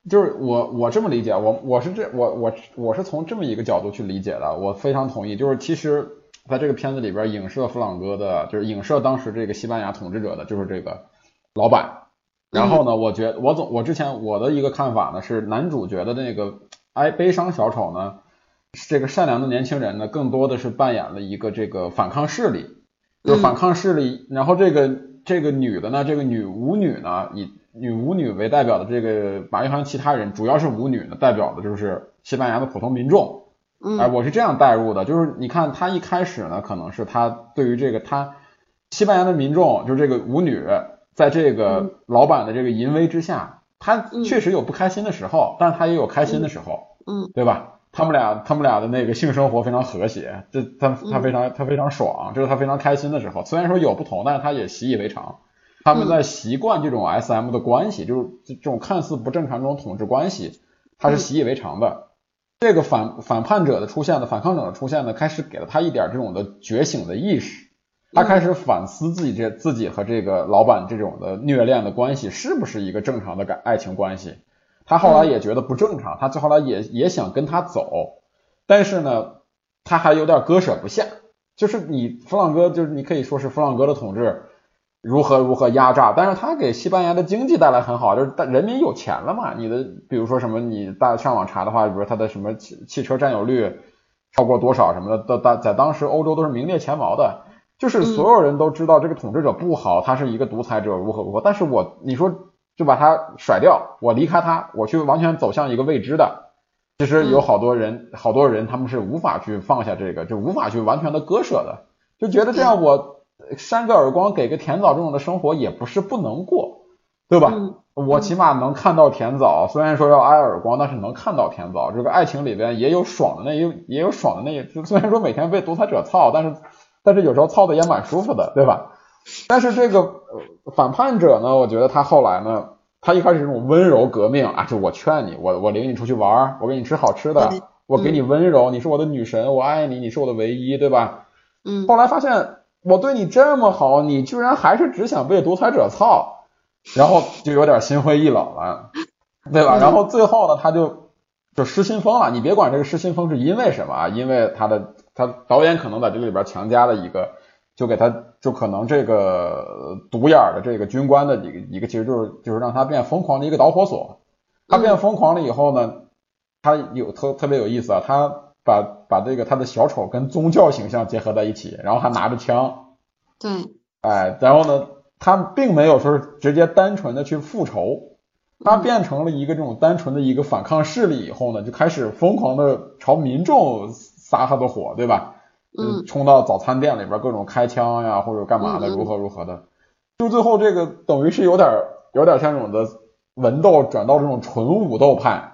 就是我我这么理解，我我是这我我我是从这么一个角度去理解的，我非常同意。就是其实在这个片子里边影射弗朗哥的，就是影射当时这个西班牙统治者的，就是这个老板。然后呢，我觉我总我之前我的一个看法呢是，男主角的那个哀悲伤小丑呢，这个善良的年轻人呢，更多的是扮演了一个这个反抗势力，就是反抗势力。然后这个这个女的呢，这个女舞女呢，以女舞女为代表的这个马玉航其他人，主要是舞女呢，代表的就是西班牙的普通民众。哎，我是这样代入的，就是你看他一开始呢，可能是他对于这个他西班牙的民众，就是这个舞女，在这个老板的这个淫威之下，他确实有不开心的时候，但是他也有开心的时候，嗯，对吧？他们俩他们俩的那个性生活非常和谐，这他他非常他非常爽，这是他非常开心的时候。虽然说有不同，但是他也习以为常。他们在习惯这种 S M 的关系，就是这种看似不正常这种统治关系，他是习以为常的。这个反反叛者的出现的反抗者的出现呢，开始给了他一点这种的觉醒的意识，他开始反思自己这自己和这个老板这种的虐恋的关系是不是一个正常的感爱情关系。他后来也觉得不正常，他最后来也也想跟他走，但是呢，他还有点割舍不下。就是你弗朗哥，就是你可以说是弗朗哥的统治。如何如何压榨，但是他给西班牙的经济带来很好，就是人民有钱了嘛。你的比如说什么，你大上网查的话，比如他的什么汽汽车占有率超过多少什么的，都当在当时欧洲都是名列前茅的。就是所有人都知道这个统治者不好，他是一个独裁者，如何如何。但是我你说就把他甩掉，我离开他，我去完全走向一个未知的。其实有好多人，好多人他们是无法去放下这个，就无法去完全的割舍的，就觉得这样我。扇个耳光，给个甜枣这种的生活也不是不能过，对吧？我起码能看到甜枣，虽然说要挨耳光，但是能看到甜枣。这个爱情里边也有爽的那一，也有爽的那一。虽然说每天被独裁者操，但是但是有时候操的也蛮舒服的，对吧？但是这个反叛者呢，我觉得他后来呢，他一开始这种温柔革命啊，就我劝你，我我领你出去玩，我给你吃好吃的，我给你温柔，你是我的女神，我爱你，你是我的唯一，对吧？嗯。后来发现。我对你这么好，你居然还是只想被独裁者操，然后就有点心灰意冷了，对吧？然后最后呢，他就就失心疯了。你别管这个失心疯是因为什么啊，因为他的他导演可能在这里边强加了一个，就给他就可能这个独眼的这个军官的一个一个，其实就是就是让他变疯狂的一个导火索。他变疯狂了以后呢，他有特特别有意思啊，他。把把这个他的小丑跟宗教形象结合在一起，然后还拿着枪，对，哎，然后呢，他并没有说是直接单纯的去复仇，他变成了一个这种单纯的一个反抗势力以后呢，就开始疯狂的朝民众撒他的火，对吧？嗯，冲到早餐店里边各种开枪呀，或者干嘛的，如何如何的，就最后这个等于是有点有点像这种的文斗转到这种纯武斗派。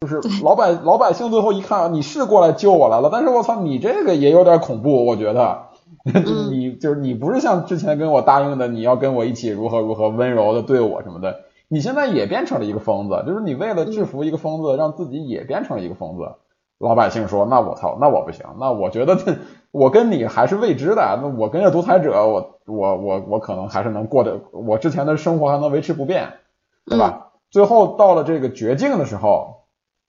就是老百老百姓最后一看，你是过来救我来了，但是我操，你这个也有点恐怖，我觉得，你就是你不是像之前跟我答应的，你要跟我一起如何如何温柔的对我什么的，你现在也变成了一个疯子，就是你为了制服一个疯子，让自己也变成了一个疯子。老百姓说，那我操，那我不行，那我觉得我跟你还是未知的，那我跟着独裁者，我我我我可能还是能过得，我之前的生活还能维持不变，对吧？最后到了这个绝境的时候。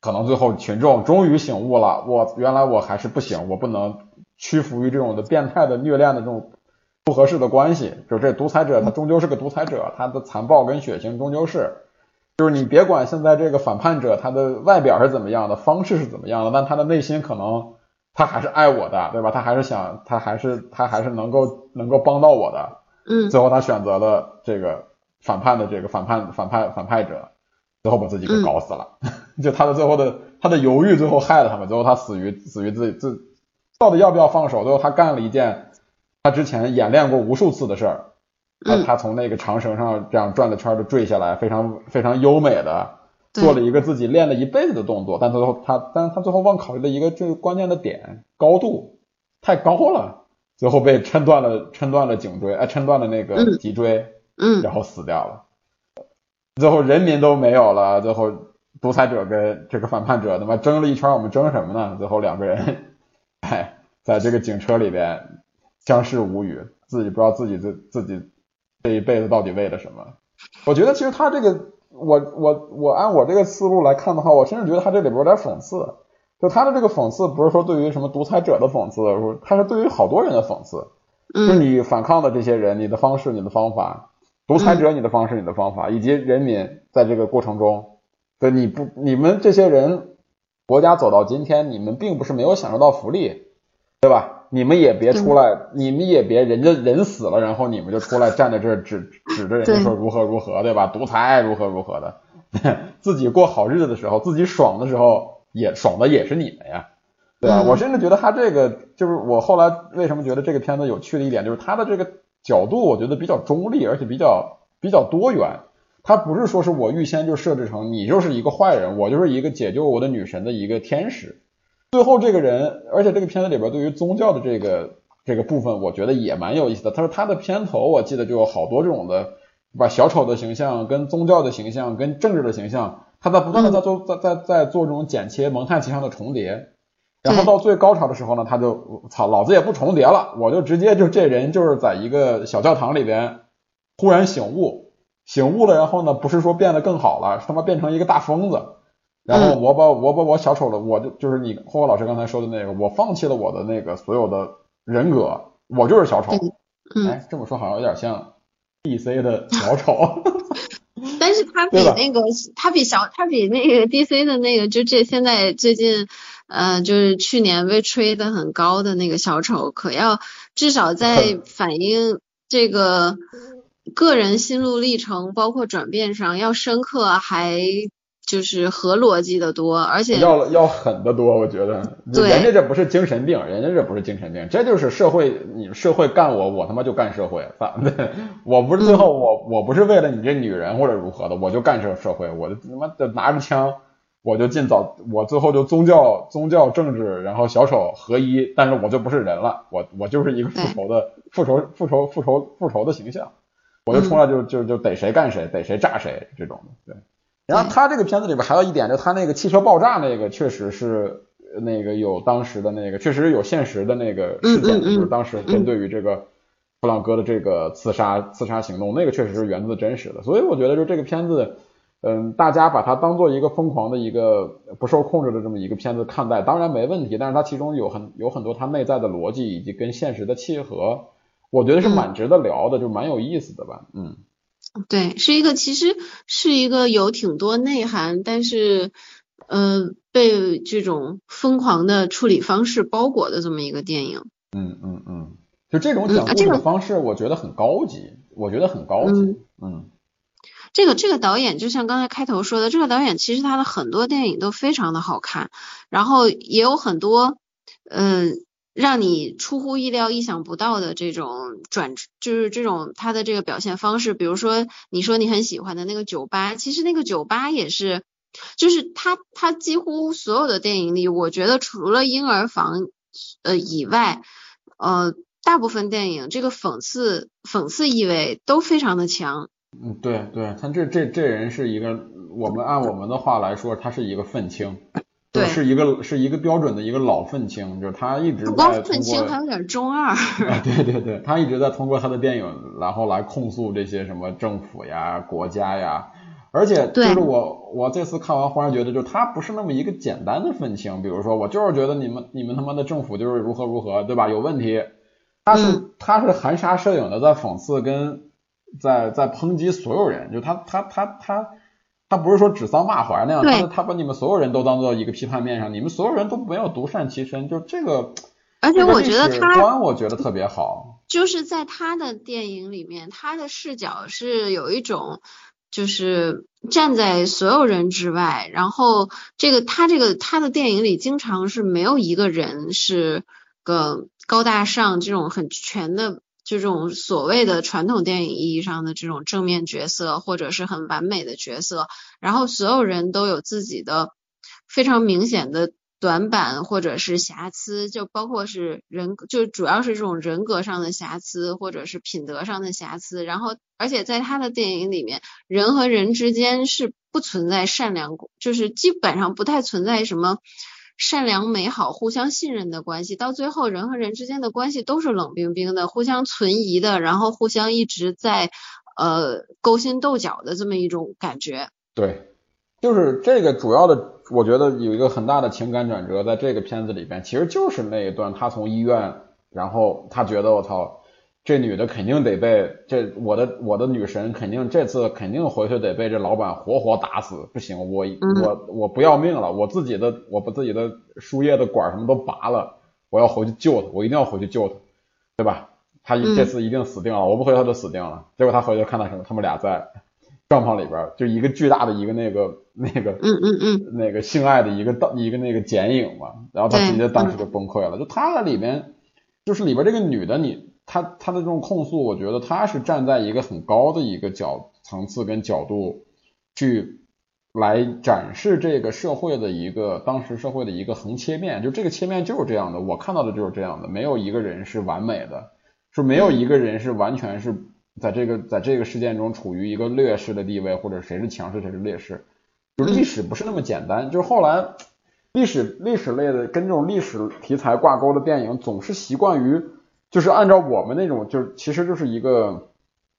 可能最后群众终于醒悟了，我原来我还是不行，我不能屈服于这种的变态的虐恋的这种不合适的关系。就这独裁者，他终究是个独裁者，他的残暴跟血腥终究是，就是你别管现在这个反叛者他的外表是怎么样的，方式是怎么样的，但他的内心可能他还是爱我的，对吧？他还是想，他还是他还是能够能够帮到我的。嗯。最后他选择了这个反叛的这个反叛反叛反派者。最后把自己给搞死了，就他的最后的他的犹豫，最后害了他们，最后他死于死于自己自到底要不要放手？最后他干了一件他之前演练过无数次的事儿，他他从那个长绳上这样转着圈的坠下来，非常非常优美的做了一个自己练了一辈子的动作，但最后他但是他最后忘考虑了一个最关键的点，高度太高了，最后被抻断了抻断了颈椎，哎抻断了那个脊椎，嗯，然后死掉了。最后人民都没有了，最后独裁者跟这个反叛者他妈争了一圈，我们争什么呢？最后两个人，哎，在这个警车里边相视无语，自己不知道自己自自己这一辈子到底为了什么。我觉得其实他这个，我我我按我这个思路来看的话，我甚至觉得他这里边有点讽刺。就他的这个讽刺，不是说对于什么独裁者的讽刺，他是对于好多人的讽刺。就你反抗的这些人，你的方式、你的方法，独裁者你的方式、你的方法，以及人民在这个过程中，对你不，你们这些人，国家走到今天，你们并不是没有享受到福利，对吧？你们也别出来，你们也别人家人死了，然后你们就出来站在这儿指指着人家说如何如何，对吧？独裁如何如何的，自己过好日子的时候，自己爽的时候。也爽的也是你们呀，对吧？我甚至觉得他这个就是我后来为什么觉得这个片子有趣的一点，就是他的这个角度，我觉得比较中立，而且比较比较多元。他不是说是我预先就设置成你就是一个坏人，我就是一个解救我的女神的一个天使。最后这个人，而且这个片子里边对于宗教的这个这个部分，我觉得也蛮有意思的。他说他的片头我记得就有好多这种的，把小丑的形象跟宗教的形象跟政治的形象。他在不断的在做在在在做这种剪切蒙太奇上的重叠，然后到最高潮的时候呢，他就操老子也不重叠了，我就直接就这人就是在一个小教堂里边忽然醒悟，醒悟了，然后呢不是说变得更好了，是他妈变成一个大疯子，然后我把我把我小丑的我就就是你霍霍老师刚才说的那个，我放弃了我的那个所有的人格，我就是小丑，哎这么说好像有点像 D C 的小丑。但是他比那个，他比小，他比那个 DC 的那个，就这现在最近，呃，就是去年被吹的很高的那个小丑，可要至少在 反映这个个人心路历程，包括转变上要深刻，还。就是合逻辑的多，而且要要狠的多，我觉得。人家这不是精神病，人家这不是精神病，这就是社会，你社会干我，我他妈就干社会，咋的？我不是最后我我不是为了你这女人或者如何的，我就干这社会，我就他妈的拿着枪，我就尽早，我最后就宗教宗教政治，然后小丑合一，但是我就不是人了，我我就是一个复仇的复仇复仇复仇复仇的形象，我就出来就就就逮谁干谁，逮谁炸谁这种的，对。然后他这个片子里边还有一点，就他那个汽车爆炸那个，确实是那个有当时的那个，确实有现实的那个事件，就是当时针对于这个弗朗哥的这个刺杀刺杀行动，那个确实是源自真实的。所以我觉得就这个片子，嗯，大家把它当做一个疯狂的一个不受控制的这么一个片子看待，当然没问题。但是它其中有很有很多它内在的逻辑以及跟现实的契合，我觉得是蛮值得聊的，就蛮有意思的吧，嗯。对，是一个其实是一个有挺多内涵，但是呃被这种疯狂的处理方式包裹的这么一个电影。嗯嗯嗯，就这种讲故事的方式，我觉得很高级，我觉得很高级。嗯，这个这个导演就像刚才开头说的，这个导演其实他的很多电影都非常的好看，然后也有很多嗯。让你出乎意料、意想不到的这种转，就是这种他的这个表现方式。比如说，你说你很喜欢的那个酒吧，其实那个酒吧也是，就是他他几乎所有的电影里，我觉得除了婴儿房呃以外，呃，大部分电影这个讽刺讽刺意味都非常的强。嗯，对对，他这这这人是一个，我们按我们的话来说，他是一个愤青。对，是一个是一个标准的一个老愤青，就是他一直在通过愤青还有点中二。对对对，他一直在通过他的电影，然后来控诉这些什么政府呀、国家呀，而且就是我我这次看完，忽然觉得，就他不是那么一个简单的愤青。比如说，我就是觉得你们你们他妈的政府就是如何如何，对吧？有问题。他是他是含沙射影的在讽刺跟在在抨击所有人，就他他他他。他不是说指桑骂槐那样，他他把你们所有人都当做一个批判面上，你们所有人都没有独善其身，就这个。而且我觉得他，我觉得特别好。就是在他的电影里面，他的视角是有一种，就是站在所有人之外，然后这个他这个他的电影里经常是没有一个人是个高大上这种很全的。这种所谓的传统电影意义上的这种正面角色，或者是很完美的角色，然后所有人都有自己的非常明显的短板或者是瑕疵，就包括是人，就主要是这种人格上的瑕疵或者是品德上的瑕疵。然后，而且在他的电影里面，人和人之间是不存在善良，就是基本上不太存在什么。善良美好、互相信任的关系，到最后人和人之间的关系都是冷冰冰的、互相存疑的，然后互相一直在呃勾心斗角的这么一种感觉。对，就是这个主要的，我觉得有一个很大的情感转折，在这个片子里边，其实就是那一段，他从医院，然后他觉得我操。这女的肯定得被这我的我的女神肯定这次肯定回去得被这老板活活打死，不行，我我我不要命了，我自己的我把自己的输液的管什么都拔了，我要回去救她，我一定要回去救她，对吧？她这次一定死定了，我不回去他就死定了。结果他回去看到什么？他们俩在 帐篷里边，就一个巨大的一个那个那个嗯嗯嗯那个性爱的一个倒一个那个剪影嘛，然后他直接当时就崩溃了。就他在里面，就是里边这个女的你。他他的这种控诉，我觉得他是站在一个很高的一个角层次跟角度去来展示这个社会的一个当时社会的一个横切面，就这个切面就是这样的，我看到的就是这样的，没有一个人是完美的，是没有一个人是完全是在这个在这个事件中处于一个劣势的地位，或者谁是强势谁是劣势，就历史不是那么简单，就是后来历史历史类的跟这种历史题材挂钩的电影总是习惯于。就是按照我们那种，就是其实就是一个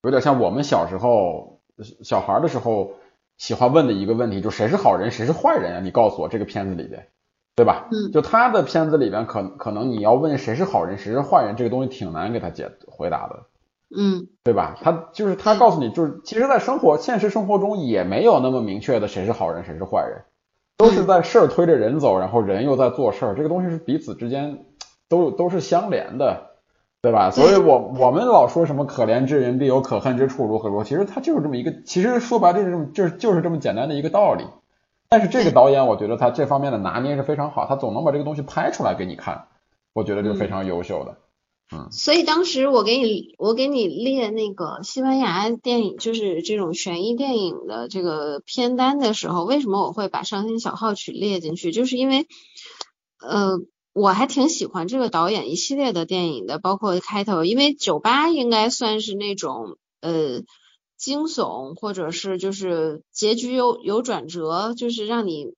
有点像我们小时候小孩的时候喜欢问的一个问题，就谁是好人，谁是坏人啊？你告诉我这个片子里边，对吧？嗯。就他的片子里边，可可能你要问谁是好人，谁是坏人，这个东西挺难给他解回答的。嗯。对吧？他就是他告诉你，就是其实，在生活现实生活中也没有那么明确的谁是好人，谁是坏人，都是在事儿推着人走，然后人又在做事儿，这个东西是彼此之间都都是相连的。对吧？所以，我我们老说什么可怜之人必有可恨之处，如何如何？其实他就是这么一个，其实说白了就是这么，就是就是这么简单的一个道理。但是这个导演，我觉得他这方面的拿捏是非常好，他总能把这个东西拍出来给你看，我觉得就非常优秀的。嗯。所以当时我给你我给你列那个西班牙电影，就是这种悬疑电影的这个片单的时候，为什么我会把《伤心小号曲》列进去？就是因为，呃。我还挺喜欢这个导演一系列的电影的，包括开头，因为酒吧应该算是那种呃惊悚，或者是就是结局有有转折，就是让你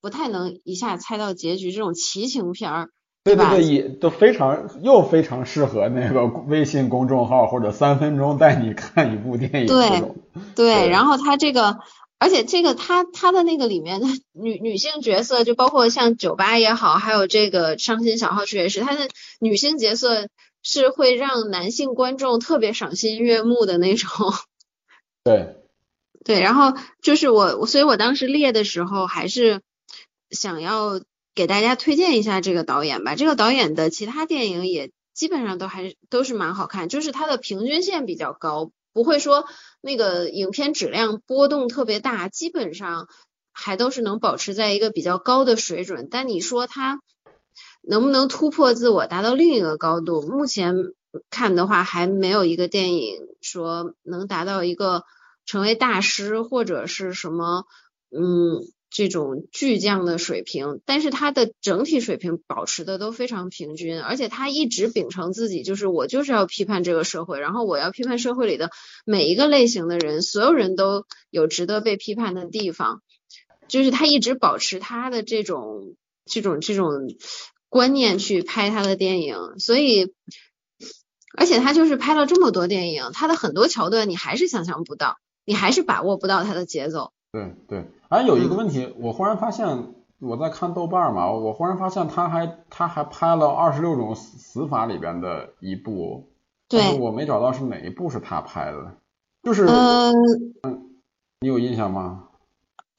不太能一下猜到结局这种奇情片儿，对对对，也都非常又非常适合那个微信公众号或者三分钟带你看一部电影这种。对，然后他这个。而且这个他他的那个里面的女女性角色，就包括像酒吧也好，还有这个伤心小号曲也是，他的女性角色是会让男性观众特别赏心悦目的那种。对。对，然后就是我，所以我当时列的时候，还是想要给大家推荐一下这个导演吧。这个导演的其他电影也基本上都还是都是蛮好看，就是他的平均线比较高。不会说那个影片质量波动特别大，基本上还都是能保持在一个比较高的水准。但你说它能不能突破自我，达到另一个高度？目前看的话，还没有一个电影说能达到一个成为大师或者是什么，嗯。这种巨匠的水平，但是他的整体水平保持的都非常平均，而且他一直秉承自己，就是我就是要批判这个社会，然后我要批判社会里的每一个类型的人，所有人都有值得被批判的地方，就是他一直保持他的这种这种这种观念去拍他的电影，所以，而且他就是拍了这么多电影，他的很多桥段你还是想象不到，你还是把握不到他的节奏。对对，还有一个问题，我忽然发现我在看豆瓣嘛，我忽然发现他还他还拍了二十六种死法里边的一部，对，我没找到是哪一部是他拍的，就是嗯，你有印象吗？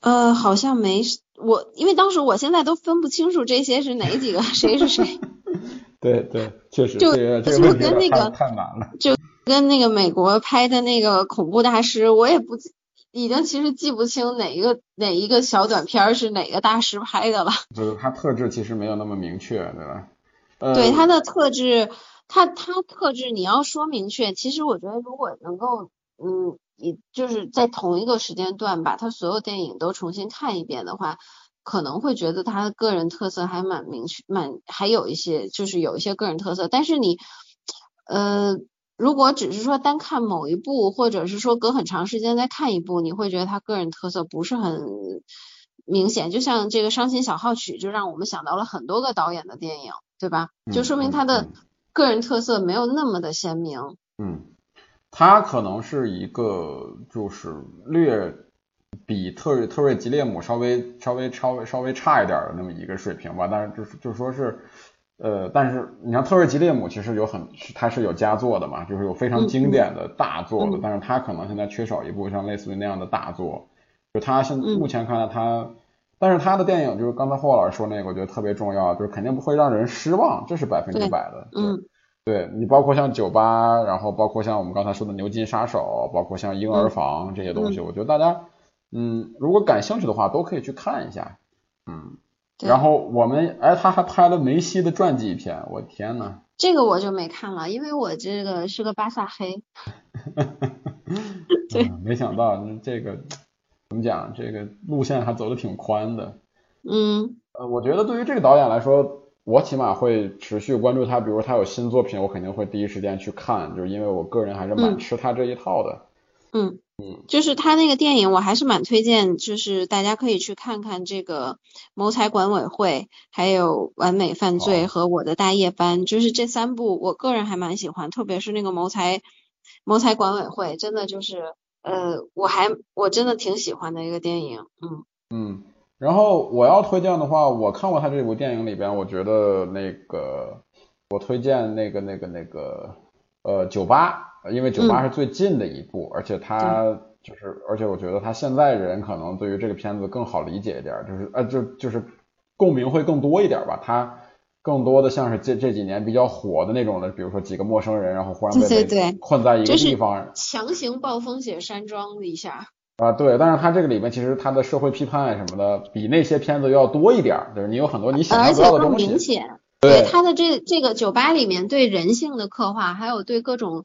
呃，好像没，我因为当时我现在都分不清楚这些是哪几个，谁是谁。对对，确实，就就跟那个太难了，就跟那个美国拍的那个恐怖大师，我也不。已经其实记不清哪一个哪一个小短片是哪个大师拍的了。就是它特质其实没有那么明确，对吧？呃对它的特质，它它特质你要说明确，其实我觉得如果能够，嗯，你就是在同一个时间段把他所有电影都重新看一遍的话，可能会觉得他的个人特色还蛮明确，蛮还有一些就是有一些个人特色，但是你，呃。如果只是说单看某一部，或者是说隔很长时间再看一部，你会觉得他个人特色不是很明显。就像这个《伤心小号曲》，就让我们想到了很多个导演的电影，对吧？就说明他的个人特色没有那么的鲜明。嗯，他可能是一个就是略比特瑞特瑞吉列姆稍微稍微稍微稍微差一点的那么一个水平吧，但是就是就说是呃，但是你像特瑞吉列姆其实有很他是有佳作的嘛，就是有非常经典的大作的，但是他可能现在缺少一部像类似于那样的大作，就他现目前看来他，但是他的电影就是刚才霍老师说那个，我觉得特别重要，就是肯定不会让人失望，这是百分之百的，嗯。对。你包括像酒吧，然后包括像我们刚才说的牛津杀手，包括像婴儿房这些东西，我觉得大家，嗯，如果感兴趣的话，都可以去看一下，嗯。然后我们，哎，他还拍了梅西的传记片，我天呐。这个我就没看了，因为我这个是个巴萨黑。对。没想到这个怎么讲，这个路线还走的挺宽的。嗯。呃，我觉得对于这个导演来说。我起码会持续关注他，比如他有新作品，我肯定会第一时间去看，就是因为我个人还是蛮吃他这一套的。嗯嗯，就是他那个电影，我还是蛮推荐，就是大家可以去看看这个《谋财管委会》，还有《完美犯罪》和《我的大夜班》，就是这三部，我个人还蛮喜欢，特别是那个《谋财谋财管委会》，真的就是呃，我还我真的挺喜欢的一个电影。嗯嗯。然后我要推荐的话，我看过他这部电影里边，我觉得那个我推荐那个那个那个呃酒吧，因为酒吧是最近的一部，而且他就是而且我觉得他现在人可能对于这个片子更好理解一点，就是呃就就是共鸣会更多一点吧。他更多的像是这这几年比较火的那种的，比如说几个陌生人，然后忽然被困在一个地方，强行暴风雪山庄一下。啊，对，但是他这个里面其实他的社会批判什么的，比那些片子要多一点，就是你有很多你想象不到的东西。明显，对他的这这个酒吧里面对人性的刻画，还有对各种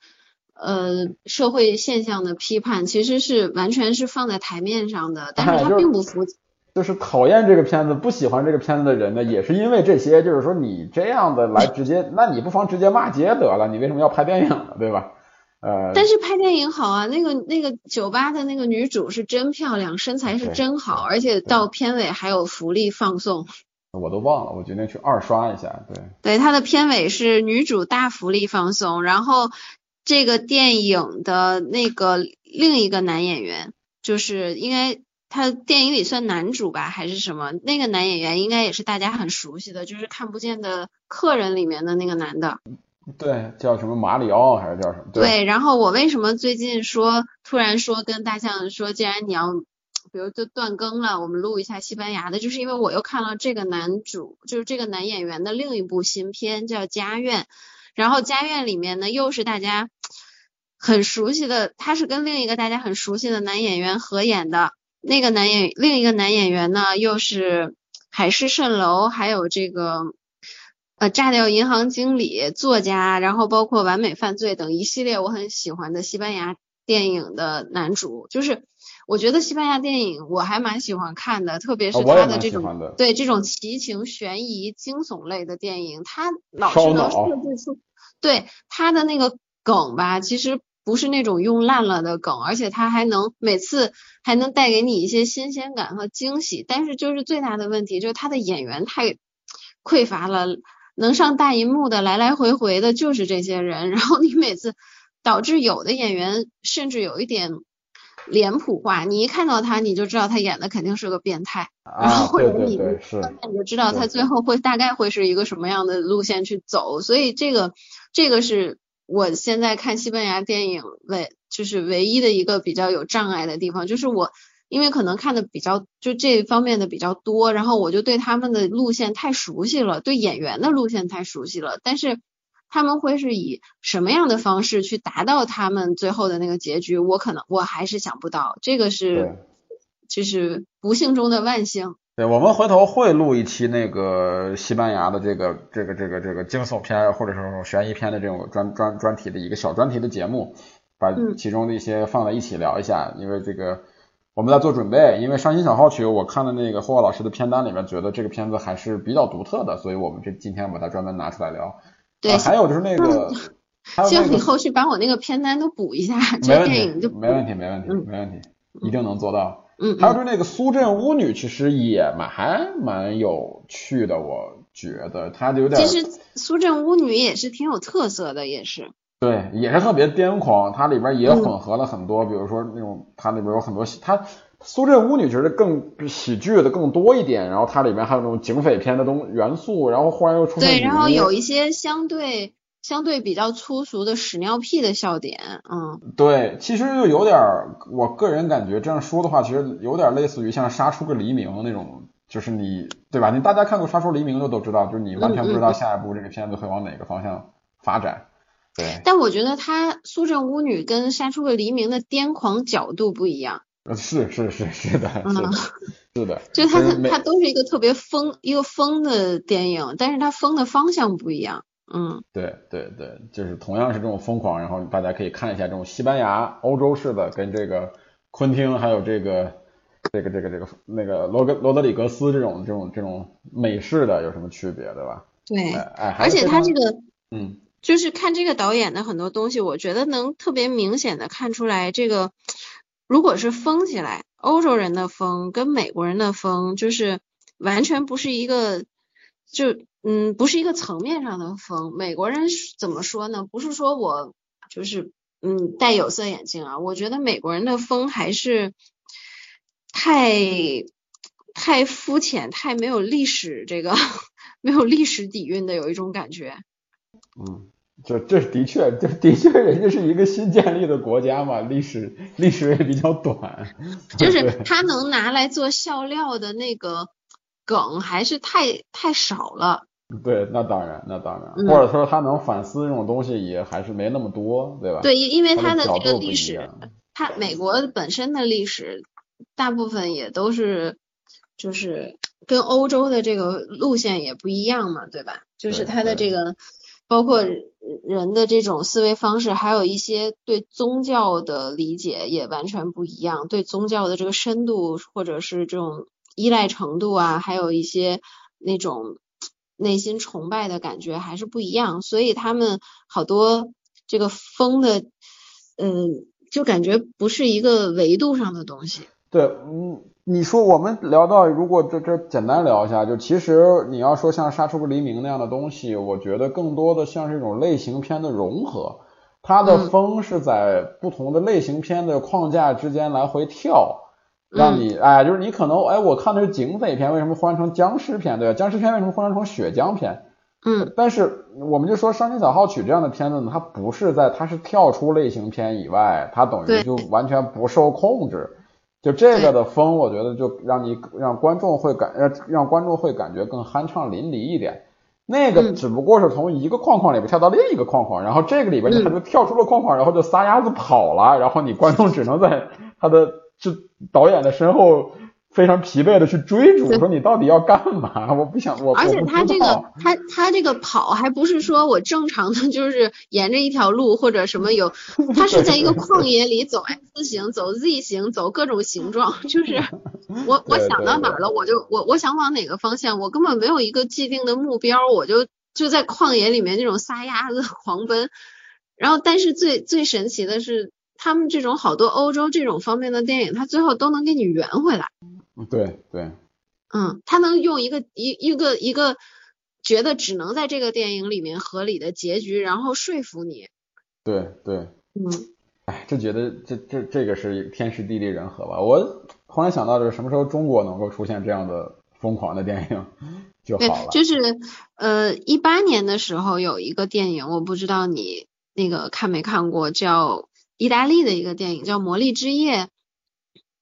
呃社会现象的批判，其实是完全是放在台面上的，但是 他并不服。就是讨厌这个片子、不喜欢这个片子的人呢，也是因为这些，就是说你这样的来直接，那你不妨直接骂街得了，你为什么要拍电影呢？对吧？呃，但是拍电影好啊，那个那个酒吧的那个女主是真漂亮，身材是真好，而且到片尾还有福利放送。我都忘了，我决定去二刷一下。对，对，它的片尾是女主大福利放送，然后这个电影的那个另一个男演员，就是应该他电影里算男主吧，还是什么？那个男演员应该也是大家很熟悉的，就是看不见的客人里面的那个男的。对，叫什么马里奥还是叫什么？对，然后我为什么最近说突然说跟大象说，既然你要，比如就断更了，我们录一下西班牙的，就是因为我又看了这个男主，就是这个男演员的另一部新片叫《家苑》，然后《家苑》里面呢又是大家很熟悉的，他是跟另一个大家很熟悉的男演员合演的，那个男演另一个男演员呢又是海市蜃楼，还有这个。呃，炸掉银行经理、作家，然后包括完美犯罪等一系列我很喜欢的西班牙电影的男主，就是我觉得西班牙电影我还蛮喜欢看的，特别是他的这种对这种奇情、悬疑、惊悚类的电影，他老是能设置出对他的那个梗吧，其实不是那种用烂了的梗，而且他还能每次还能带给你一些新鲜感和惊喜，但是就是最大的问题就是他的演员太匮乏了。能上大银幕的来来回回的就是这些人，然后你每次导致有的演员甚至有一点脸谱化，你一看到他你就知道他演的肯定是个变态，然后或者你你就知道他最后会大概会是一个什么样的路线去走，所以这个这个是我现在看西班牙电影唯就是唯一的一个比较有障碍的地方，就是我。因为可能看的比较就这方面的比较多，然后我就对他们的路线太熟悉了，对演员的路线太熟悉了。但是他们会是以什么样的方式去达到他们最后的那个结局，我可能我还是想不到。这个是就是不幸中的万幸。对，我们回头会录一期那个西班牙的这个这个这个这个惊悚片或者说悬疑片的这种专专专题的一个小专题的节目，把其中的一些放在一起聊一下，因为这个。我们在做准备，因为《伤心小号曲》，我看的那个霍霍老师的片单里面，觉得这个片子还是比较独特的，所以我们这今天把它专门拿出来聊。对，还有就是那个，希望你后续把我那个片单都补一下，这个电影就没问题，没问题，没问题，一定能做到。嗯，还有就是那个苏镇巫女，其实也蛮还蛮有趣的，我觉得它有点。其实苏镇巫女也是挺有特色的，也是。对，也是特别癫狂，它里边也混合了很多，比如说那种它里边有很多它。苏镇巫女觉得更喜剧的更多一点，然后它里面还有那种警匪片的东元素，然后忽然又出现对，然后有一些相对相对比较粗俗的屎尿屁的笑点，嗯，对，其实就有点，我个人感觉这样说的话，其实有点类似于像杀出个黎明那种，就是你对吧？你大家看过杀出黎明的都知道，就是你完全不知道下一步这个片子会往哪个方向发展。对，但我觉得它苏镇巫女跟杀出个黎明的癫狂角度不一样。是是是是的，嗯，是的，就它它都是一个特别疯一个疯的电影，但是它疯的方向不一样，嗯，对对对，就是同样是这种疯狂，然后大家可以看一下这种西班牙欧洲式的跟这个昆汀还有这个这个这个这个那个罗格罗德里格斯这种这种这种美式的有什么区别，对吧？对，哎，而且他这个，嗯，就是看这个导演的很多东西，我觉得能特别明显的看出来这个。如果是疯起来，欧洲人的疯跟美国人的疯就是完全不是一个，就嗯不是一个层面上的疯。美国人怎么说呢？不是说我就是嗯戴有色眼镜啊，我觉得美国人的疯还是太太肤浅、太没有历史这个 没有历史底蕴的有一种感觉。嗯。这这的确，这的确，人家是一个新建立的国家嘛，历史历史也比较短。就是他能拿来做笑料的那个梗还是太太少了。对，那当然，那当然，或者说他能反思这种东西也还是没那么多，对吧？对，因因为他的这个历史，他美国本身的历史大部分也都是就是跟欧洲的这个路线也不一样嘛，对吧？就是他的这个。包括人的这种思维方式，还有一些对宗教的理解也完全不一样，对宗教的这个深度或者是这种依赖程度啊，还有一些那种内心崇拜的感觉还是不一样，所以他们好多这个风的，嗯，就感觉不是一个维度上的东西。对，嗯。你说我们聊到，如果这这简单聊一下，就其实你要说像《杀出个黎明》那样的东西，我觉得更多的像是一种类型片的融合，它的风是在不同的类型片的框架之间来回跳，让你哎，就是你可能哎，我看的是警匪片，为什么忽然成僵尸片？对吧？僵尸片为什么忽然成血浆片？嗯，但是我们就说《伤心小号曲》这样的片子呢，它不是在，它是跳出类型片以外，它等于就完全不受控制。就这个的风，我觉得就让你让观众会感让让观众会感觉更酣畅淋漓一点。那个只不过是从一个框框里边跳到另一个框框，然后这个里边他就跳出了框框，然后就撒丫子跑了，然后你观众只能在他的这导演的身后。非常疲惫的去追逐，说你到底要干嘛？我不想我。而且他这个他他这个跑还不是说我正常的 就是沿着一条路或者什么有，他是在一个旷野里走 S 型走 Z 型走各种形状，就是我我想到哪儿了我就我我想往哪个方向，我根本没有一个既定的目标，我就就在旷野里面那种撒丫子狂奔，然后但是最最神奇的是。他们这种好多欧洲这种方面的电影，他最后都能给你圆回来。对对，嗯，他能用一个一一个一个觉得只能在这个电影里面合理的结局，然后说服你。对对，嗯，哎，就觉得这这这个是天时地利人和吧。我突然想到，就是什么时候中国能够出现这样的疯狂的电影就好了。就是呃，一八年的时候有一个电影，我不知道你那个看没看过，叫。意大利的一个电影叫《魔力之夜》，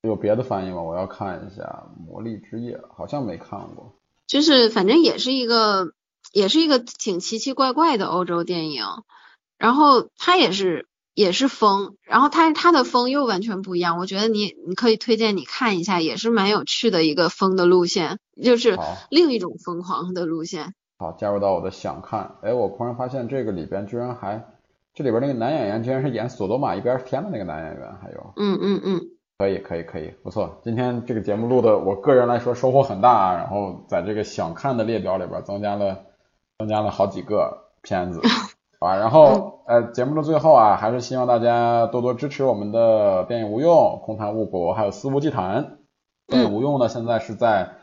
有别的翻译吗？我要看一下《魔力之夜》，好像没看过。就是反正也是一个，也是一个挺奇奇怪怪的欧洲电影。然后它也是也是风，然后它它的风又完全不一样。我觉得你你可以推荐你看一下，也是蛮有趣的一个风的路线，就是另一种疯狂的路线。好，加入到我的想看。哎，我突然发现这个里边居然还。这里边那个男演员居然是演《索多玛一边是天》的那个男演员，还有，嗯嗯嗯，可以可以可以，不错。今天这个节目录的，我个人来说收获很大啊。然后在这个想看的列表里边增加了增加了好几个片子，好吧。然后呃，节目的最后啊，还是希望大家多多支持我们的电影无用、空谈误国还有肆无忌谈。电影无用呢，现在是在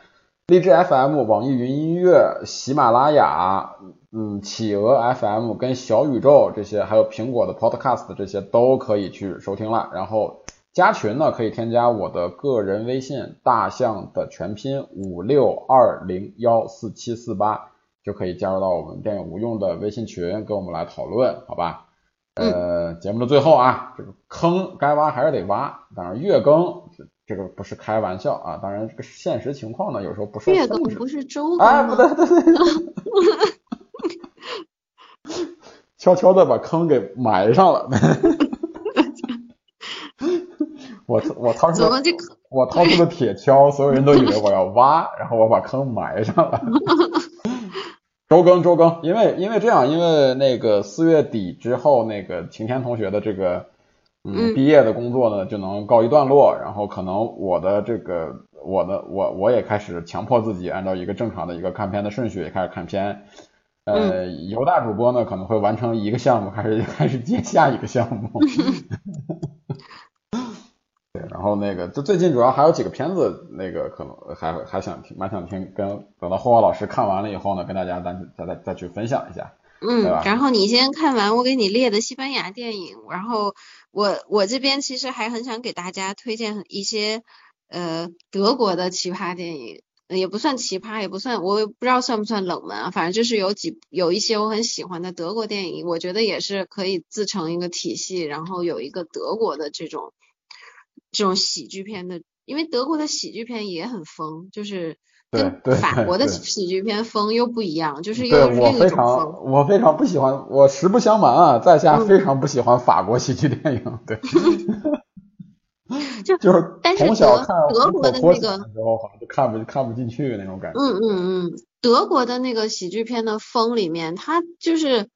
荔枝 FM、网易云音乐、喜马拉雅。嗯，企鹅 FM 跟小宇宙这些，还有苹果的 Podcast 这些都可以去收听了。然后加群呢，可以添加我的个人微信大象的全拼五六二零幺四七四八，就可以加入到我们电影无用的微信群，跟我们来讨论，好吧？呃，节目的最后啊，这个坑该挖还是得挖，当然月更这个不是开玩笑啊，当然这个现实情况呢，有时候不受月更不是周更哎，不对对对，悄悄的把坑给埋上了。我我掏出了我掏出了铁锹，所有人都以为我要挖，然后我把坑埋上了。周更周更，因为因为这样，因为那个四月底之后，那个晴天同学的这个嗯毕业的工作呢就能告一段落，然后可能我的这个我的我我也开始强迫自己按照一个正常的一个看片的顺序也开始看片，呃，犹大主播呢可能会完成一个项目，开始开始接下一个项目。对，然后那个就最近主要还有几个片子，那个可能还还想听，蛮想听，跟等到霍霍老师看完了以后呢，跟大家再再再再去分享一下，嗯，然后你先看完我给你列的西班牙电影，然后我我这边其实还很想给大家推荐一些呃德国的奇葩电影，也不算奇葩，也不算，我也不知道算不算冷门啊，反正就是有几有一些我很喜欢的德国电影，我觉得也是可以自成一个体系，然后有一个德国的这种。这种喜剧片的，因为德国的喜剧片也很疯，就是跟法国的喜剧片疯又不一样，就是又是另一种疯。我非常不喜欢，我实不相瞒啊，在下非常不喜欢法国喜剧电影。对，就就是，但是德德国的那个时候好像就看不看不进去那种感觉。嗯嗯嗯，德国的那个喜剧片的风里面，它就是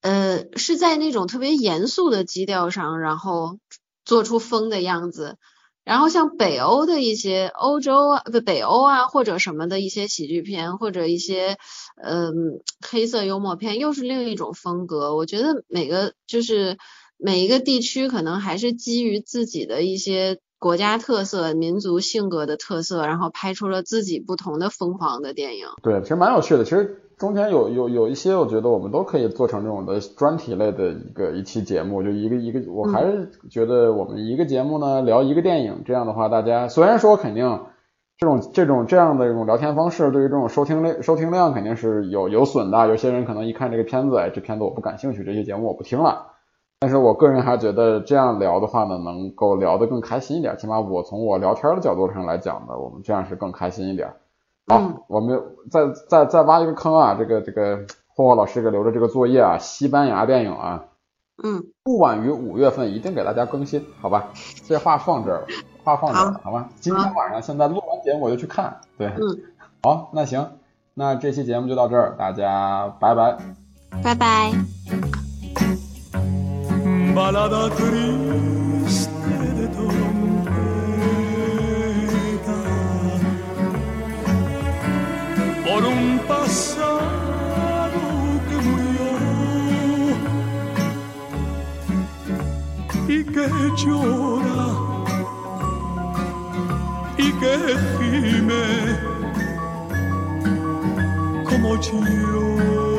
呃是在那种特别严肃的基调上，然后。做出风的样子，然后像北欧的一些欧洲啊，不北欧啊或者什么的一些喜剧片，或者一些嗯黑色幽默片，又是另一种风格。我觉得每个就是每一个地区可能还是基于自己的一些国家特色、民族性格的特色，然后拍出了自己不同的疯狂的电影。对，其实蛮有趣的。其实。中间有有有一些，我觉得我们都可以做成这种的专题类的一个一期节目，就一个一个，我还是觉得我们一个节目呢聊一个电影，这样的话大家虽然说肯定这种这种这样的一种聊天方式对于这种收听量收听量肯定是有有损的，有些人可能一看这个片子，哎，这片子我不感兴趣，这些节目我不听了。但是我个人还觉得这样聊的话呢，能够聊得更开心一点，起码我从我聊天的角度上来讲呢，我们这样是更开心一点。好，我们再再再挖一个坑啊！这个这个霍霍老师给留着这个作业啊，西班牙电影啊，嗯，不晚于五月份一定给大家更新，好吧？这话放这儿，话放这儿，好吧？今天晚上现在录完节目我就去看，对，嗯，好，那行，那这期节目就到这儿，大家拜拜，拜拜。Por un pasado que murió. Y que llora. Y que gime. Como yo.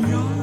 안.